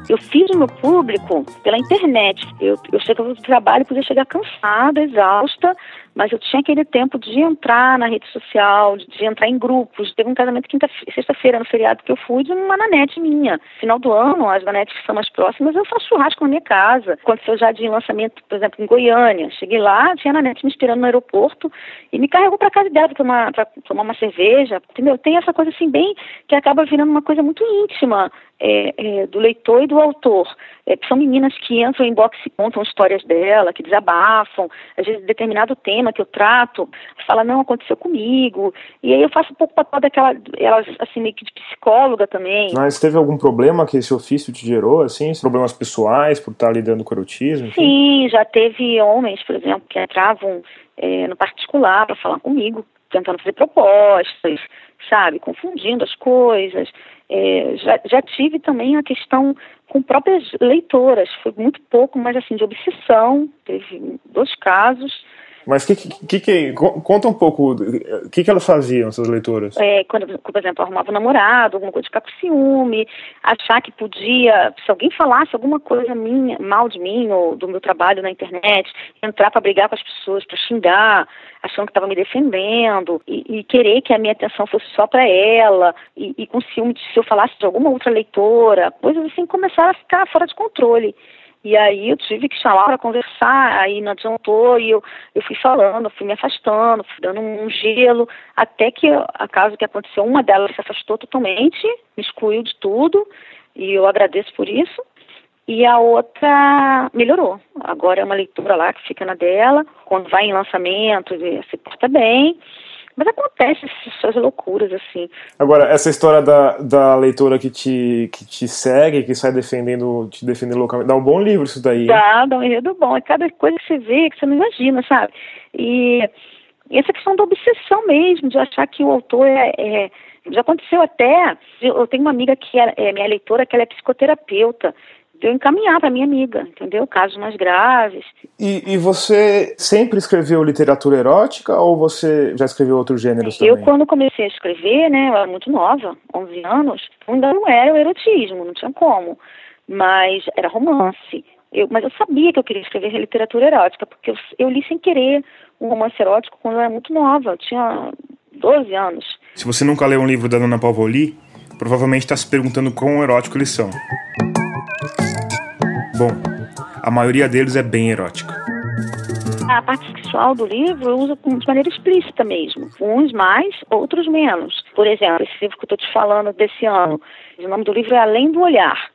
Eu fiz o meu público pela internet. Eu, eu chegava do trabalho, podia chegar cansada, exausta, mas eu tinha aquele tempo de entrar na rede social, de entrar em grupos. Teve um casamento quinta sexta-feira no feriado que eu fui de uma nanete minha. Final do ano, as nanetes que são mais próximas, eu faço churrasco na minha casa. Aconteceu já de lançamento, por exemplo, em Goiânia. Cheguei lá, tinha a nanete me esperando no aeroporto e me carregou para casa dela para tomar, tomar uma cerveja. Entendeu? Tem essa coisa assim, bem, que acaba virando uma coisa muito íntima é, é, do leitor e do autor. É, são meninas que entram em box e contam histórias dela, que desabafam, às vezes determinado tema que eu trato, fala, não, aconteceu comigo. E aí eu faço um pouco papel daquela, elas, assim, meio que de psicóloga também. Mas teve algum problema que esse ofício te gerou, assim? Problemas pessoais por estar lidando com erotismo? Enfim? Sim, já teve homens, por exemplo, que entravam é, no particular para falar comigo, tentando fazer propostas, sabe, confundindo as coisas. É, já, já tive também a questão com próprias leitoras, foi muito pouco, mas assim, de obsessão, teve dois casos. Mas que, que, que, conta um pouco, o que, que elas faziam, essas leitoras? É, quando, por exemplo, arrumava um namorado, alguma coisa ficar com ciúme, achar que podia, se alguém falasse alguma coisa minha, mal de mim ou do meu trabalho na internet, entrar para brigar com as pessoas, para xingar, achando que estava me defendendo, e, e, querer que a minha atenção fosse só para ela, e, e com ciúme de se eu falasse de alguma outra leitora, coisas assim começaram a ficar fora de controle. E aí eu tive que chamar para conversar, aí não adiantou, e eu, eu fui falando, fui me afastando, fui dando um gelo, até que a caso que aconteceu, uma delas se afastou totalmente, me excluiu de tudo, e eu agradeço por isso. E a outra melhorou. Agora é uma leitura lá que fica na dela, quando vai em lançamento, se porta bem. Mas acontece essas loucuras, assim. Agora, essa história da, da leitora que te, que te segue, que sai defendendo, te defendendo localmente, dá um bom livro isso daí. Dá, dá um enredo bom. É cada coisa que você vê que você não imagina, sabe? E, e essa questão da obsessão mesmo, de achar que o autor é, é já aconteceu até. Eu tenho uma amiga que é, é minha leitora, que ela é psicoterapeuta eu encaminhar para minha amiga, entendeu? Casos mais graves. E, e, você sempre escreveu literatura erótica ou você já escreveu outros gêneros também? Eu, quando comecei a escrever, né, eu era muito nova, 11 anos, ainda não era o erotismo, não tinha como, mas era romance. Eu, mas eu sabia que eu queria escrever literatura erótica, porque eu, eu li sem querer um romance erótico quando eu era muito nova, eu tinha 12 anos. Se você nunca leu um livro da Dona Pavoli, provavelmente está se perguntando quão erótico eles são. Bom, a maioria deles é bem erótica. A parte sexual do livro eu uso de maneira explícita mesmo. Uns mais, outros menos. Por exemplo, esse livro que eu estou te falando desse ano, o nome do livro é Além do Olhar.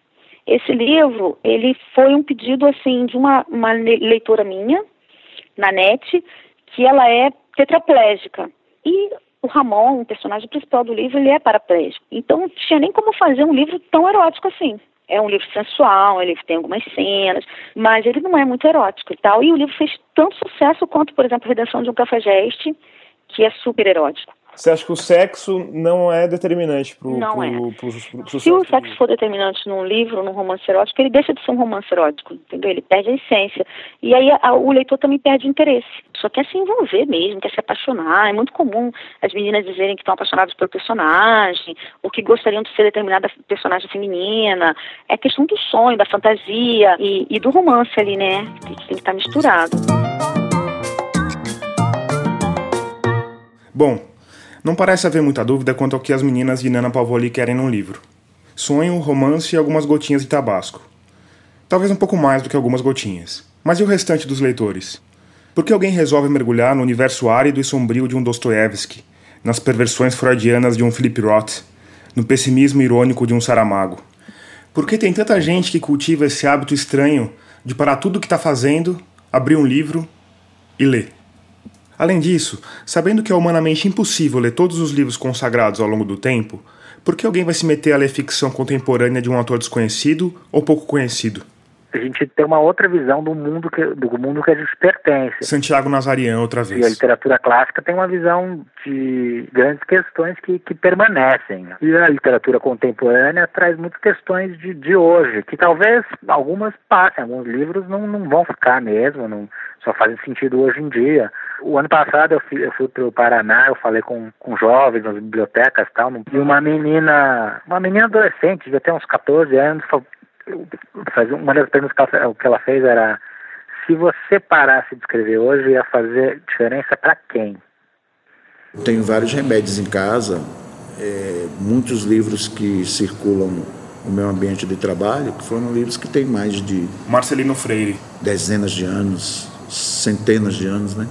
Esse livro, ele foi um pedido, assim, de uma, uma leitora minha, na net, que ela é tetraplégica. E o Ramon, o personagem principal do livro, ele é paraplégico. Então, não tinha nem como fazer um livro tão erótico assim. É um livro sensual, ele tem algumas cenas, mas ele não é muito erótico e tal. E o livro fez tanto sucesso quanto, por exemplo, a Redenção de um Cafajeste, que é super erótico. Você acha que o sexo não é determinante para o Não pro, é. Pro, Se o sexo for determinante num livro, num romance erótico, ele deixa de ser um romance erótico, entendeu? Ele perde a essência. E aí a, o leitor também perde interesse. Só quer se envolver mesmo, quer se apaixonar. É muito comum as meninas dizerem que estão apaixonadas pelo personagem, ou que gostariam de ser determinada personagem feminina. É questão do sonho, da fantasia e, e do romance ali, né? Que tem que estar misturado. Bom, não parece haver muita dúvida quanto ao que as meninas de Nana Pavoli querem num livro. Sonho, romance e algumas gotinhas de tabasco. Talvez um pouco mais do que algumas gotinhas. Mas e o restante dos leitores? Por que alguém resolve mergulhar no universo árido e sombrio de um Dostoiévski, nas perversões freudianas de um Philip Roth, no pessimismo irônico de um Saramago. Por que tem tanta gente que cultiva esse hábito estranho de parar tudo o que está fazendo, abrir um livro e ler? Além disso, sabendo que é humanamente impossível ler todos os livros consagrados ao longo do tempo, por que alguém vai se meter a ler ficção contemporânea de um autor desconhecido ou pouco conhecido? A gente tem uma outra visão do mundo que, do mundo que a gente pertence. Santiago Nazarian, outra vez. E a literatura clássica tem uma visão de grandes questões que, que permanecem. E a literatura contemporânea traz muitas questões de, de hoje, que talvez algumas passem, alguns livros não, não vão ficar mesmo, não, só fazem sentido hoje em dia. O ano passado eu fui, eu fui para o Paraná, eu falei com, com jovens nas bibliotecas e tal, e uma menina, uma menina adolescente, devia ter uns 14 anos, uma das perguntas que ela, que ela fez era se você parasse de escrever hoje, ia fazer diferença para quem? Tenho vários remédios em casa, é, muitos livros que circulam o meu ambiente de trabalho, que foram livros que têm mais de... Marcelino Freire. Dezenas de anos, centenas de anos, né?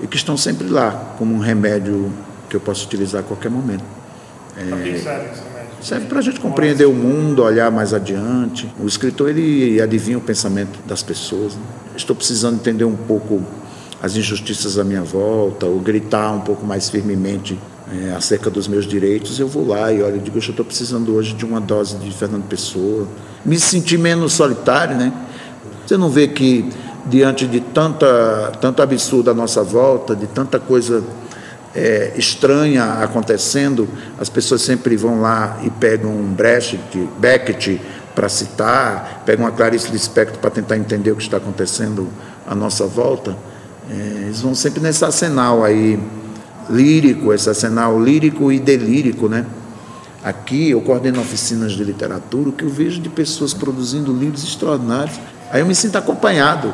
E que estão sempre lá, como um remédio que eu posso utilizar a qualquer momento. É, serve para a gente compreender o mundo, olhar mais adiante. O escritor ele adivinha o pensamento das pessoas. Né? Estou precisando entender um pouco as injustiças à minha volta, ou gritar um pouco mais firmemente é, acerca dos meus direitos. Eu vou lá e olho, digo, eu estou precisando hoje de uma dose de Fernando Pessoa. Me sentir menos solitário, né? Você não vê que diante de tanta, tanto absurdo à nossa volta, de tanta coisa é, estranha acontecendo, as pessoas sempre vão lá e pegam um Brecht, Beckett para citar, pegam uma Clarice Lispector para tentar entender o que está acontecendo à nossa volta. É, eles vão sempre nesse arsenal aí lírico, esse arsenal lírico e delírico, né? Aqui eu coordeno oficinas de literatura, o que eu vejo de pessoas produzindo livros extraordinários. Aí eu me sinto acompanhado.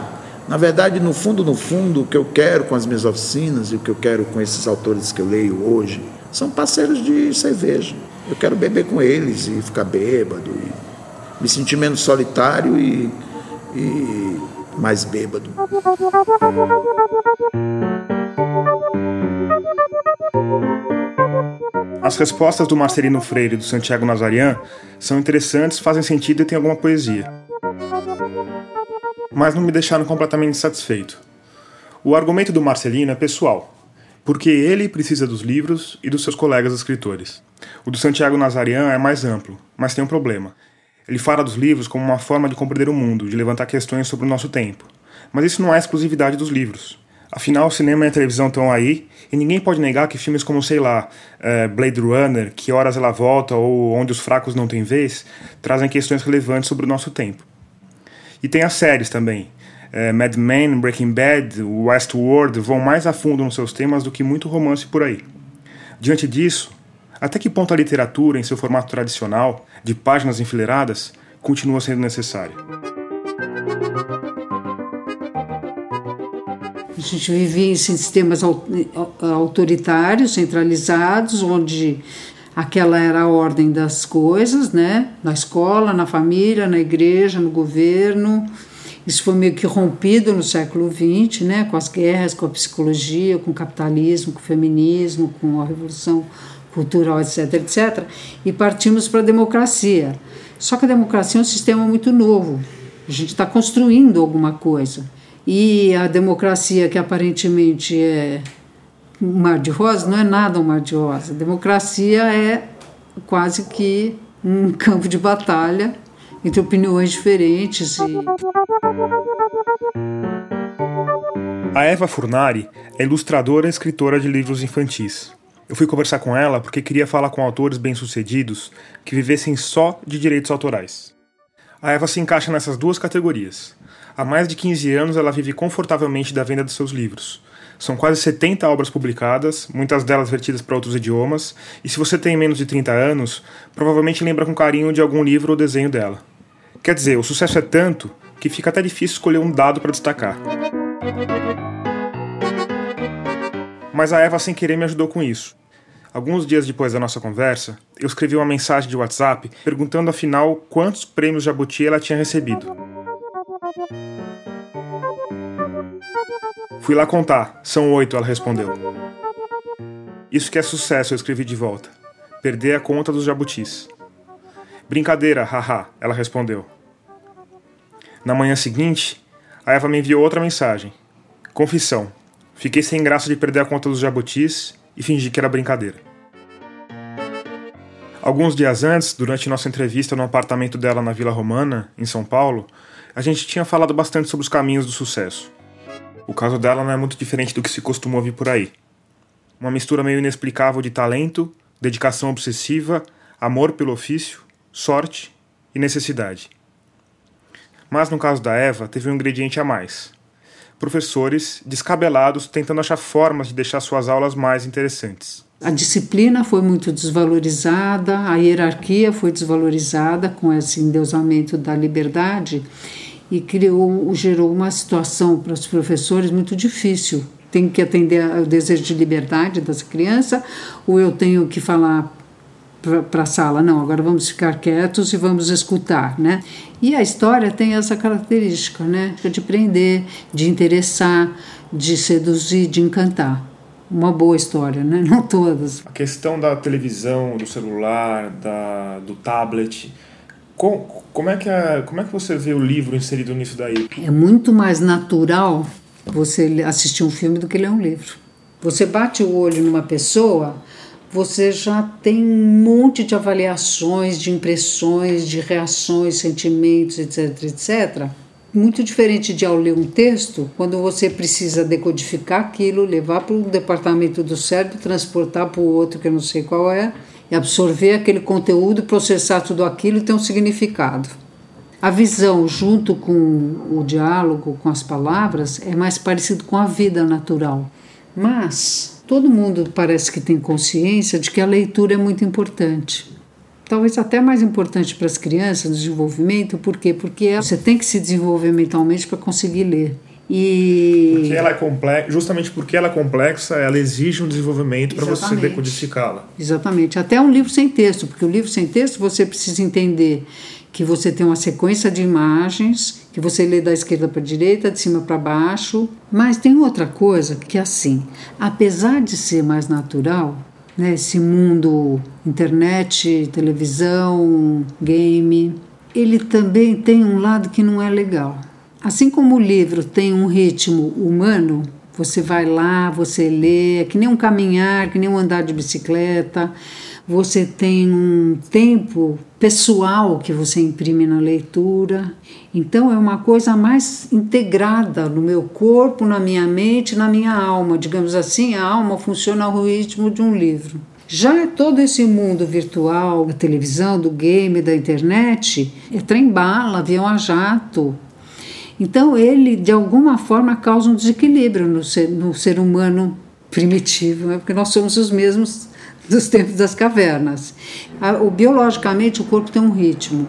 Na verdade, no fundo, no fundo, o que eu quero com as minhas oficinas e o que eu quero com esses autores que eu leio hoje são parceiros de cerveja. Eu quero beber com eles e ficar bêbado, e me sentir menos solitário e, e mais bêbado. As respostas do Marcelino Freire e do Santiago Nazarian são interessantes, fazem sentido e têm alguma poesia mas não me deixaram completamente satisfeito. O argumento do Marcelino é pessoal, porque ele precisa dos livros e dos seus colegas escritores. O do Santiago Nazarian é mais amplo, mas tem um problema. Ele fala dos livros como uma forma de compreender o mundo, de levantar questões sobre o nosso tempo. Mas isso não é exclusividade dos livros. Afinal, o cinema e a televisão estão aí, e ninguém pode negar que filmes como, sei lá, eh, Blade Runner, Que Horas Ela Volta ou Onde os Fracos Não Têm Vez, trazem questões relevantes sobre o nosso tempo. E tem as séries também. É, Mad Men, Breaking Bad, Westworld vão mais a fundo nos seus temas do que muito romance por aí. Diante disso, até que ponto a literatura, em seu formato tradicional, de páginas enfileiradas, continua sendo necessária? A gente vive em sistemas autoritários, centralizados, onde Aquela era a ordem das coisas, né? Na escola, na família, na igreja, no governo. Isso foi meio que rompido no século XX, né? Com as guerras, com a psicologia, com o capitalismo, com o feminismo, com a revolução cultural, etc, etc. E partimos para a democracia. Só que a democracia é um sistema muito novo. A gente está construindo alguma coisa. E a democracia, que aparentemente é um mar de rosa não é nada um mar de rosa. Democracia é quase que um campo de batalha entre opiniões diferentes. E... A Eva Furnari é ilustradora e escritora de livros infantis. Eu fui conversar com ela porque queria falar com autores bem-sucedidos que vivessem só de direitos autorais. A Eva se encaixa nessas duas categorias. Há mais de 15 anos ela vive confortavelmente da venda de seus livros, são quase 70 obras publicadas, muitas delas vertidas para outros idiomas, e se você tem menos de 30 anos, provavelmente lembra com carinho de algum livro ou desenho dela. Quer dizer, o sucesso é tanto que fica até difícil escolher um dado para destacar. Mas a Eva, sem querer, me ajudou com isso. Alguns dias depois da nossa conversa, eu escrevi uma mensagem de WhatsApp perguntando afinal quantos prêmios Jabuti ela tinha recebido. Fui lá contar. São oito, ela respondeu. Isso que é sucesso, eu escrevi de volta. perder a conta dos jabutis. Brincadeira, haha, ela respondeu. Na manhã seguinte, a Eva me enviou outra mensagem. Confissão. Fiquei sem graça de perder a conta dos jabutis e fingi que era brincadeira. Alguns dias antes, durante nossa entrevista no apartamento dela na Vila Romana, em São Paulo, a gente tinha falado bastante sobre os caminhos do sucesso. O caso dela não é muito diferente do que se costuma ouvir por aí. Uma mistura meio inexplicável de talento, dedicação obsessiva, amor pelo ofício, sorte e necessidade. Mas no caso da Eva, teve um ingrediente a mais: professores descabelados tentando achar formas de deixar suas aulas mais interessantes. A disciplina foi muito desvalorizada, a hierarquia foi desvalorizada com esse endeusamento da liberdade e criou, gerou uma situação para os professores muito difícil. Tem que atender ao desejo de liberdade dessa criança ou eu tenho que falar para a sala, não, agora vamos ficar quietos e vamos escutar, né? E a história tem essa característica, né? De prender, de interessar, de seduzir, de encantar. Uma boa história, né? Não todas. A questão da televisão, do celular, da, do tablet, como, é que a, como é que você vê o livro inserido nisso daí? É muito mais natural você assistir um filme do que ler um livro. Você bate o olho numa pessoa você já tem um monte de avaliações, de impressões, de reações, sentimentos, etc, etc. Muito diferente de ao ler um texto, quando você precisa decodificar aquilo, levar para o departamento do cérebro, transportar para o outro que eu não sei qual é, e absorver aquele conteúdo, processar tudo aquilo e ter um significado. A visão, junto com o diálogo, com as palavras, é mais parecido com a vida natural. Mas todo mundo parece que tem consciência de que a leitura é muito importante. Talvez até mais importante para as crianças no desenvolvimento, por quê? Porque você tem que se desenvolver mentalmente para conseguir ler. E... Porque ela é complexa, justamente porque ela é complexa, ela exige um desenvolvimento para você decodificá-la. Exatamente. Até um livro sem texto, porque o livro sem texto você precisa entender que você tem uma sequência de imagens, que você lê da esquerda para a direita, de cima para baixo. Mas tem outra coisa que é assim, apesar de ser mais natural, né, esse mundo internet, televisão, game, ele também tem um lado que não é legal. Assim como o livro tem um ritmo humano, você vai lá, você lê, é que nem um caminhar, que nem um andar de bicicleta você tem um tempo pessoal que você imprime na leitura. Então é uma coisa mais integrada no meu corpo, na minha mente, na minha alma. Digamos assim, a alma funciona ao ritmo de um livro. Já todo esse mundo virtual, da televisão, do game, da internet, é trem-bala, avião a jato. Então ele, de alguma forma, causa um desequilíbrio no ser, no ser humano primitivo, né? porque nós somos os mesmos dos tempos das cavernas. O, biologicamente, o corpo tem um ritmo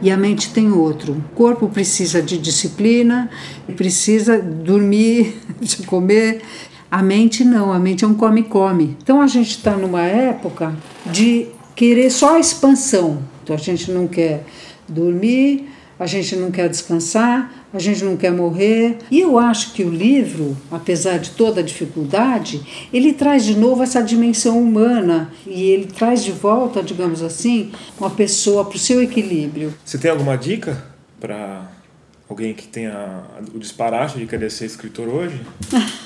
e a mente tem outro. O corpo precisa de disciplina, precisa dormir, de comer. A mente não, a mente é um come-come. Então a gente está numa época de querer só a expansão. Então a gente não quer dormir, a gente não quer descansar, a gente não quer morrer. E eu acho que o livro, apesar de toda a dificuldade, ele traz de novo essa dimensão humana e ele traz de volta, digamos assim, uma pessoa para o seu equilíbrio. Você tem alguma dica para alguém que tenha o disparate de querer ser escritor hoje?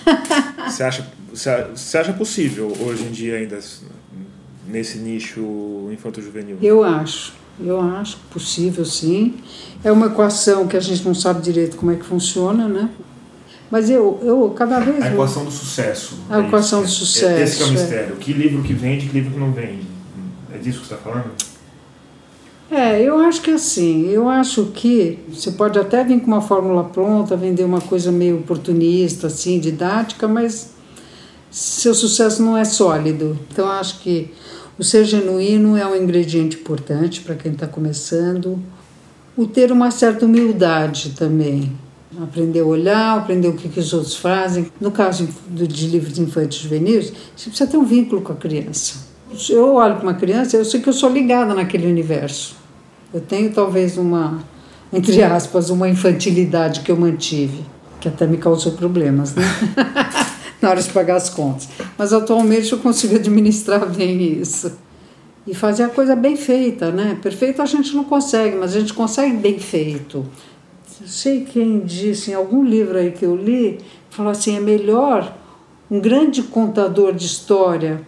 você, acha, você acha possível hoje em dia ainda nesse nicho infanto-juvenil? Eu acho. Eu acho possível, sim. É uma equação que a gente não sabe direito como é que funciona, né? Mas eu, eu cada vez. A equação do sucesso. A é equação do sucesso. Esse é o mistério. É. Que livro que vende, que livro que não vende. É disso que você está falando? É, eu acho que é assim. Eu acho que você pode até vir com uma fórmula pronta, vender uma coisa meio oportunista, assim, didática, mas seu sucesso não é sólido. Então, acho que o ser genuíno é um ingrediente importante para quem está começando. O ter uma certa humildade também. Aprender a olhar, aprender o que, que os outros fazem. No caso de livros infantis juvenis, você precisa ter um vínculo com a criança. Eu olho para uma criança, eu sei que eu sou ligada naquele universo. Eu tenho talvez uma, entre aspas, uma infantilidade que eu mantive, que até me causou problemas, né? na hora de pagar as contas. Mas atualmente eu consigo administrar bem isso. e fazer a coisa bem feita, né? Perfeito a gente não consegue, mas a gente consegue bem feito. Não sei quem disse em algum livro aí que eu li, falou assim, é melhor um grande contador de história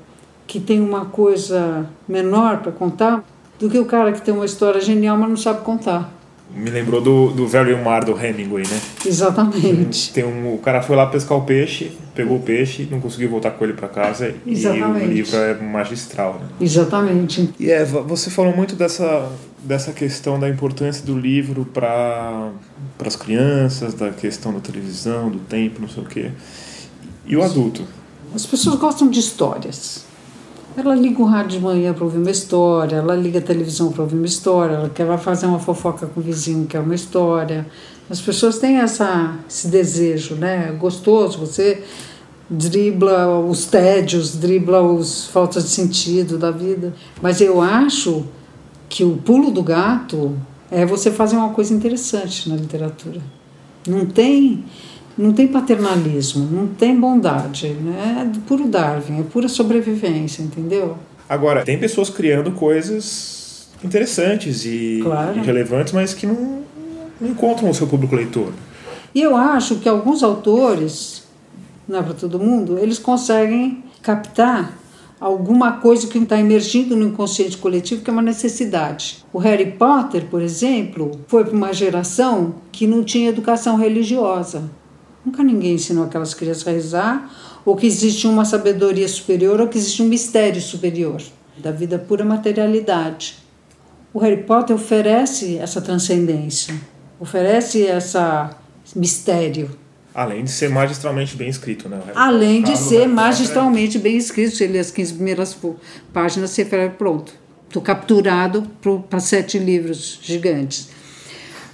que tem uma coisa menor para contar do que o cara que tem uma história genial, mas não sabe contar. Me lembrou do, do Velho e o Mar do Hemingway, né? Exatamente. Tem um, o cara foi lá pescar o peixe, pegou o peixe, não conseguiu voltar com ele para casa Exatamente. e o livro é magistral. Né? Exatamente. E Eva, você falou muito dessa, dessa questão da importância do livro para as crianças, da questão da televisão, do tempo, não sei o quê. E o adulto? As pessoas gostam de histórias. Ela liga o rádio de manhã para ouvir uma história, ela liga a televisão para ouvir uma história, ela quer fazer uma fofoca com o vizinho, que é uma história. As pessoas têm essa, esse desejo, né? Gostoso, você dribla os tédios, dribla os faltas de sentido da vida. Mas eu acho que o pulo do gato é você fazer uma coisa interessante na literatura. Não tem não tem paternalismo, não tem bondade, né? é puro Darwin, é pura sobrevivência, entendeu? Agora, tem pessoas criando coisas interessantes e, claro. e relevantes, mas que não, não encontram o seu público leitor. E eu acho que alguns autores, não é para todo mundo, eles conseguem captar alguma coisa que está emergindo no inconsciente coletivo, que é uma necessidade. O Harry Potter, por exemplo, foi para uma geração que não tinha educação religiosa. Nunca ninguém ensinou aquelas crianças a rezar, ou que existe uma sabedoria superior, ou que existe um mistério superior da vida pura materialidade. O Harry Potter oferece essa transcendência, oferece essa mistério. Além de ser magistralmente bem escrito, né? Além de ser magistralmente bem escrito, se ler as 15 primeiras páginas, você fala, pronto, estou capturado para sete livros gigantes.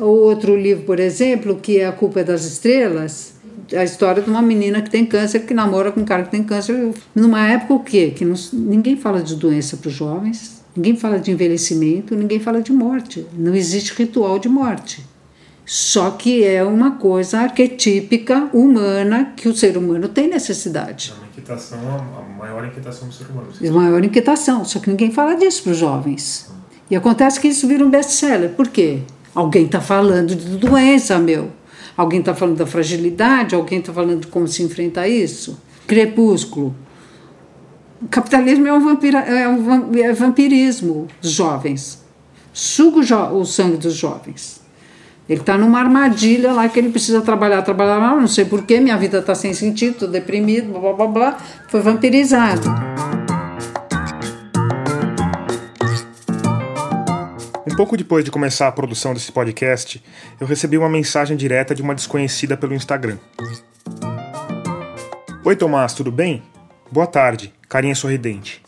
O outro livro, por exemplo, que é A Culpa é das Estrelas, a história de uma menina que tem câncer, que namora com um cara que tem câncer. Numa época o quê? Que não, ninguém fala de doença para os jovens, ninguém fala de envelhecimento, ninguém fala de morte. Não existe ritual de morte. Só que é uma coisa arquetípica, humana, que o ser humano tem necessidade. É uma inquietação, a maior inquietação do ser humano. É a maior inquietação, só que ninguém fala disso para os jovens. E acontece que isso vira um best-seller. Por quê? Alguém está falando de doença, meu. Alguém está falando da fragilidade, alguém está falando de como se enfrenta isso. Crepúsculo. O capitalismo é um, vampira, é um é vampirismo dos jovens. Suga o, jo o sangue dos jovens. Ele está numa armadilha lá que ele precisa trabalhar, trabalhar, não sei porquê, minha vida está sem sentido, estou deprimido, blá blá blá. Foi vampirizado. Pouco depois de começar a produção desse podcast, eu recebi uma mensagem direta de uma desconhecida pelo Instagram. Oi Tomás, tudo bem? Boa tarde, carinha sorridente.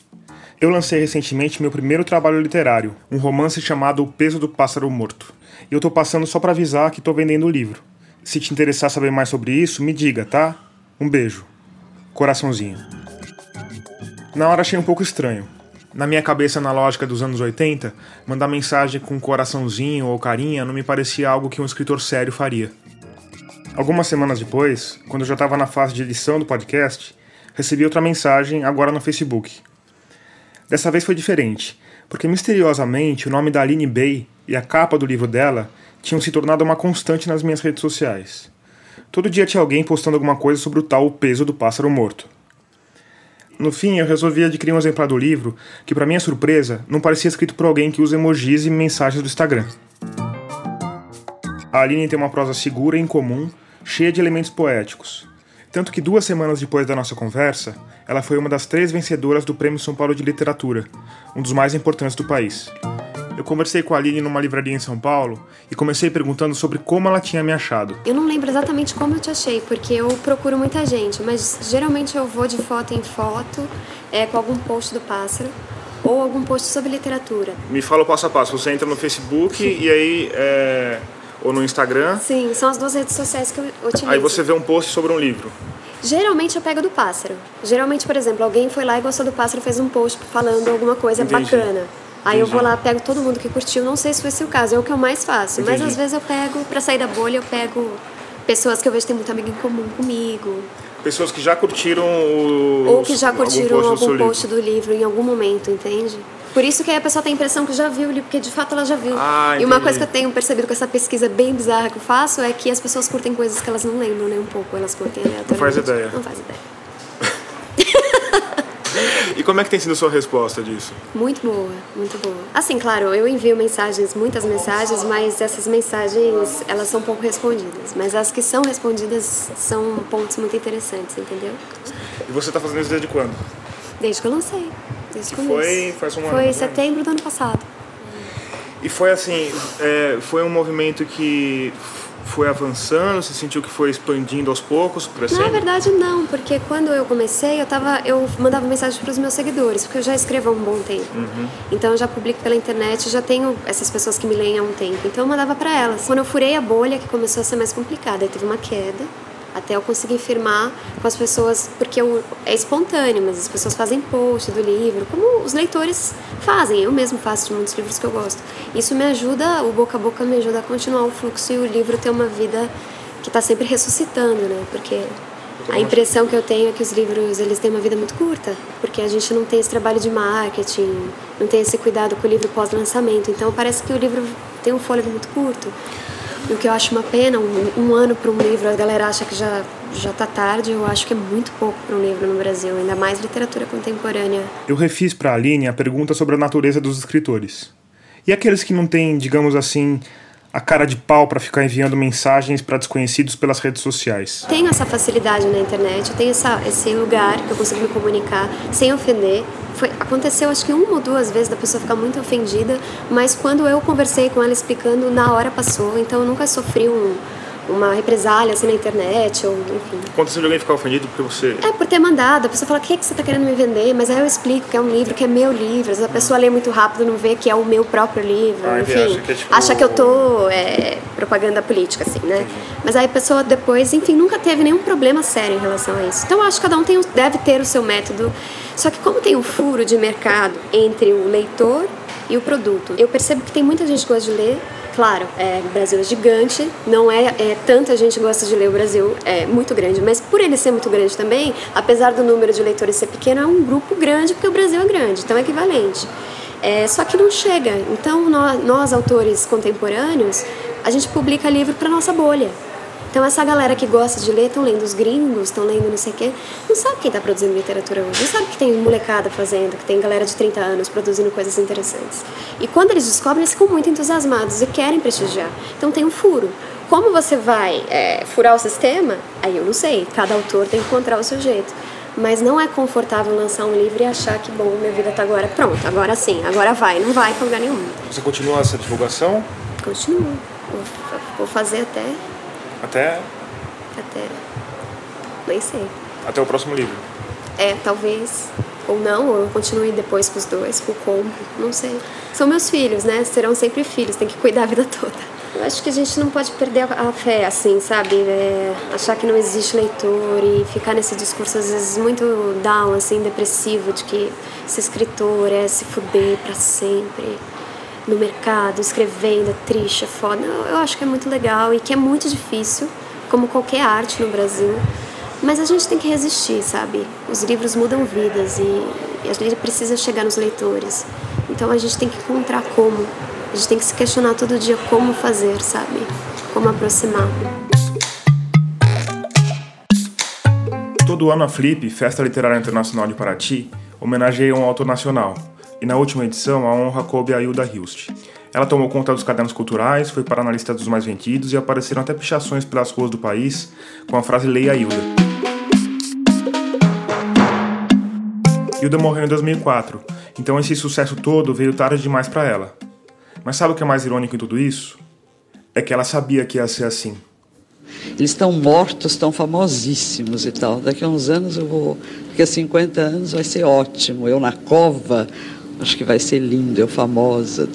Eu lancei recentemente meu primeiro trabalho literário, um romance chamado O Peso do Pássaro Morto. E eu tô passando só para avisar que tô vendendo o livro. Se te interessar saber mais sobre isso, me diga, tá? Um beijo. Coraçãozinho. Na hora achei um pouco estranho, na minha cabeça analógica dos anos 80, mandar mensagem com coraçãozinho ou carinha não me parecia algo que um escritor sério faria. Algumas semanas depois, quando eu já estava na fase de edição do podcast, recebi outra mensagem, agora no Facebook. Dessa vez foi diferente, porque misteriosamente o nome da Aline Bay e a capa do livro dela tinham se tornado uma constante nas minhas redes sociais. Todo dia tinha alguém postando alguma coisa sobre o tal peso do pássaro morto. No fim, eu resolvi adquirir um exemplar do livro que, para minha surpresa, não parecia escrito por alguém que usa emojis e mensagens do Instagram. A Aline tem uma prosa segura e incomum, cheia de elementos poéticos. Tanto que duas semanas depois da nossa conversa, ela foi uma das três vencedoras do Prêmio São Paulo de Literatura, um dos mais importantes do país. Eu conversei com a Aline numa livraria em São Paulo e comecei perguntando sobre como ela tinha me achado. Eu não lembro exatamente como eu te achei, porque eu procuro muita gente, mas geralmente eu vou de foto em foto, é, com algum post do pássaro ou algum post sobre literatura. Me fala o passo a passo. Você entra no Facebook e aí. É... Ou no Instagram? Sim, são as duas redes sociais que eu utilizo. Aí você vê um post sobre um livro. Geralmente eu pego do pássaro. Geralmente, por exemplo, alguém foi lá e gostou do pássaro fez um post falando alguma coisa Entendi. bacana. Aí eu vou lá, pego todo mundo que curtiu. Não sei se foi o caso, é o que eu mais faço. Mas Entendi. às vezes eu pego, pra sair da bolha, eu pego pessoas que eu vejo que tem muito amigo em comum comigo. Pessoas que já curtiram o. Ou que já curtiram algum post, algum do, post do livro em algum momento, entende? Por isso que aí a pessoa tem a impressão que já viu o livro, porque de fato ela já viu. Ah, e uma coisa que eu tenho percebido com essa pesquisa bem bizarra que eu faço é que as pessoas curtem coisas que elas não lembram nem um pouco, elas curtem aleatoriamente. Não faz ideia. Não faz ideia. E como é que tem sido a sua resposta disso? Muito boa, muito boa. Assim, claro, eu envio mensagens, muitas mensagens, mas essas mensagens, elas são pouco respondidas. Mas as que são respondidas são pontos muito interessantes, entendeu? E você tá fazendo isso desde quando? Desde que eu lancei, desde Que foi- faz um ano, Foi setembro do ano passado. E foi assim, é, foi um movimento que foi avançando, você sentiu que foi expandindo aos poucos, Na crescendo? verdade, não, porque quando eu comecei, eu, tava, eu mandava mensagem para os meus seguidores, porque eu já escrevo há um bom tempo. Uhum. Então eu já publico pela internet, já tenho essas pessoas que me leem há um tempo. Então eu mandava para elas. Quando eu furei a bolha, que começou a ser mais complicada, aí teve uma queda, até eu conseguir firmar com as pessoas, porque eu, é espontâneo, mas as pessoas fazem post do livro, como os leitores fazem. Eu mesmo faço de muitos livros que eu gosto. Isso me ajuda, o boca a boca me ajuda a continuar o fluxo e o livro ter uma vida que está sempre ressuscitando, né? Porque a impressão que eu tenho é que os livros eles têm uma vida muito curta, porque a gente não tem esse trabalho de marketing, não tem esse cuidado com o livro pós-lançamento. Então parece que o livro tem um fôlego muito curto. E o que eu acho uma pena, um, um ano para um livro, a galera acha que já já tá tarde, eu acho que é muito pouco para um livro no Brasil, ainda mais literatura contemporânea. Eu refiz para a Aline a pergunta sobre a natureza dos escritores. E aqueles que não têm, digamos assim, a cara de pau para ficar enviando mensagens para desconhecidos pelas redes sociais? Tenho essa facilidade na internet, eu tenho essa, esse lugar que eu consigo me comunicar sem ofender. Foi, aconteceu acho que uma ou duas vezes da pessoa ficar muito ofendida, mas quando eu conversei com ela explicando, na hora passou, então eu nunca sofri um, uma represália assim na internet, ou enfim. Aconteceu de alguém ficar ofendido porque você. É, por ter mandado. A pessoa fala, o que, é que você está querendo me vender? Mas aí eu explico que é um livro, que é meu livro. Às vezes a pessoa lê muito rápido não vê que é o meu próprio livro. Ah, enfim, acha que é tipo- acha que eu tô é, propaganda política, assim, né? Mas aí a pessoa depois, enfim, nunca teve nenhum problema sério em relação a isso. Então eu acho que cada um tem, deve ter o seu método. Só que como tem um furo de mercado entre o leitor e o produto, eu percebo que tem muita gente que gosta de ler. Claro, é, o Brasil é gigante, não é, é tanta gente gosta de ler o Brasil, é muito grande, mas por ele ser muito grande também, apesar do número de leitores ser pequeno, é um grupo grande porque o Brasil é grande, então é equivalente. É, só que não chega. Então nós, nós autores contemporâneos, a gente publica livro para nossa bolha. Então essa galera que gosta de ler estão lendo os gringos, estão lendo não sei o quê, não sabe quem está produzindo literatura hoje, não sabe que tem molecada fazendo, que tem galera de 30 anos produzindo coisas interessantes. E quando eles descobrem, eles ficam muito entusiasmados e querem prestigiar. Então tem um furo. Como você vai é, furar o sistema? Aí eu não sei, cada autor tem que encontrar o seu jeito. Mas não é confortável lançar um livro e achar que, bom, minha vida tá agora pronto, agora sim, agora vai. Não vai pra lugar nenhum. Você continua essa divulgação Continua. Vou, vou fazer até até, até. Nem sei. até o próximo livro. É, talvez. Ou não, ou eu continue depois com os dois, com o combo, não sei. São meus filhos, né? Serão sempre filhos, tem que cuidar a vida toda. Eu acho que a gente não pode perder a fé, assim, sabe? É, achar que não existe leitor e ficar nesse discurso, às vezes, muito down, assim, depressivo, de que ser escritor é se fuder pra sempre no mercado, escrevendo, é triste, é foda. Eu, acho que é muito legal e que é muito difícil, como qualquer arte no Brasil. Mas a gente tem que resistir, sabe? Os livros mudam vidas e, e a gente precisa chegar nos leitores. Então a gente tem que encontrar como. A gente tem que se questionar todo dia como fazer, sabe? Como aproximar. Todo ano a Flip, Festa Literária Internacional de Paraty, homenageia um autor nacional. E na última edição a honra coube a Hilda Hilst. Ela tomou conta dos cadernos culturais, foi para a lista dos mais vendidos e apareceram até pichações pelas ruas do país com a frase Leia Hilda. Hilda morreu em 2004, então esse sucesso todo veio tarde demais para ela. Mas sabe o que é mais irônico em tudo isso? É que ela sabia que ia ser assim. Eles estão mortos, estão famosíssimos e tal. Daqui a uns anos eu vou. Daqui a 50 anos vai ser ótimo. Eu na cova, acho que vai ser lindo, eu famosa.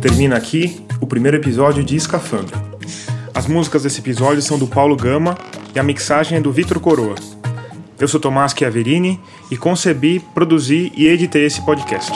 Termina aqui o primeiro episódio de Escafandro. As músicas desse episódio são do Paulo Gama e a mixagem é do Vitor Coroa. Eu sou Tomás Chiaverini e concebi, produzi e editei esse podcast.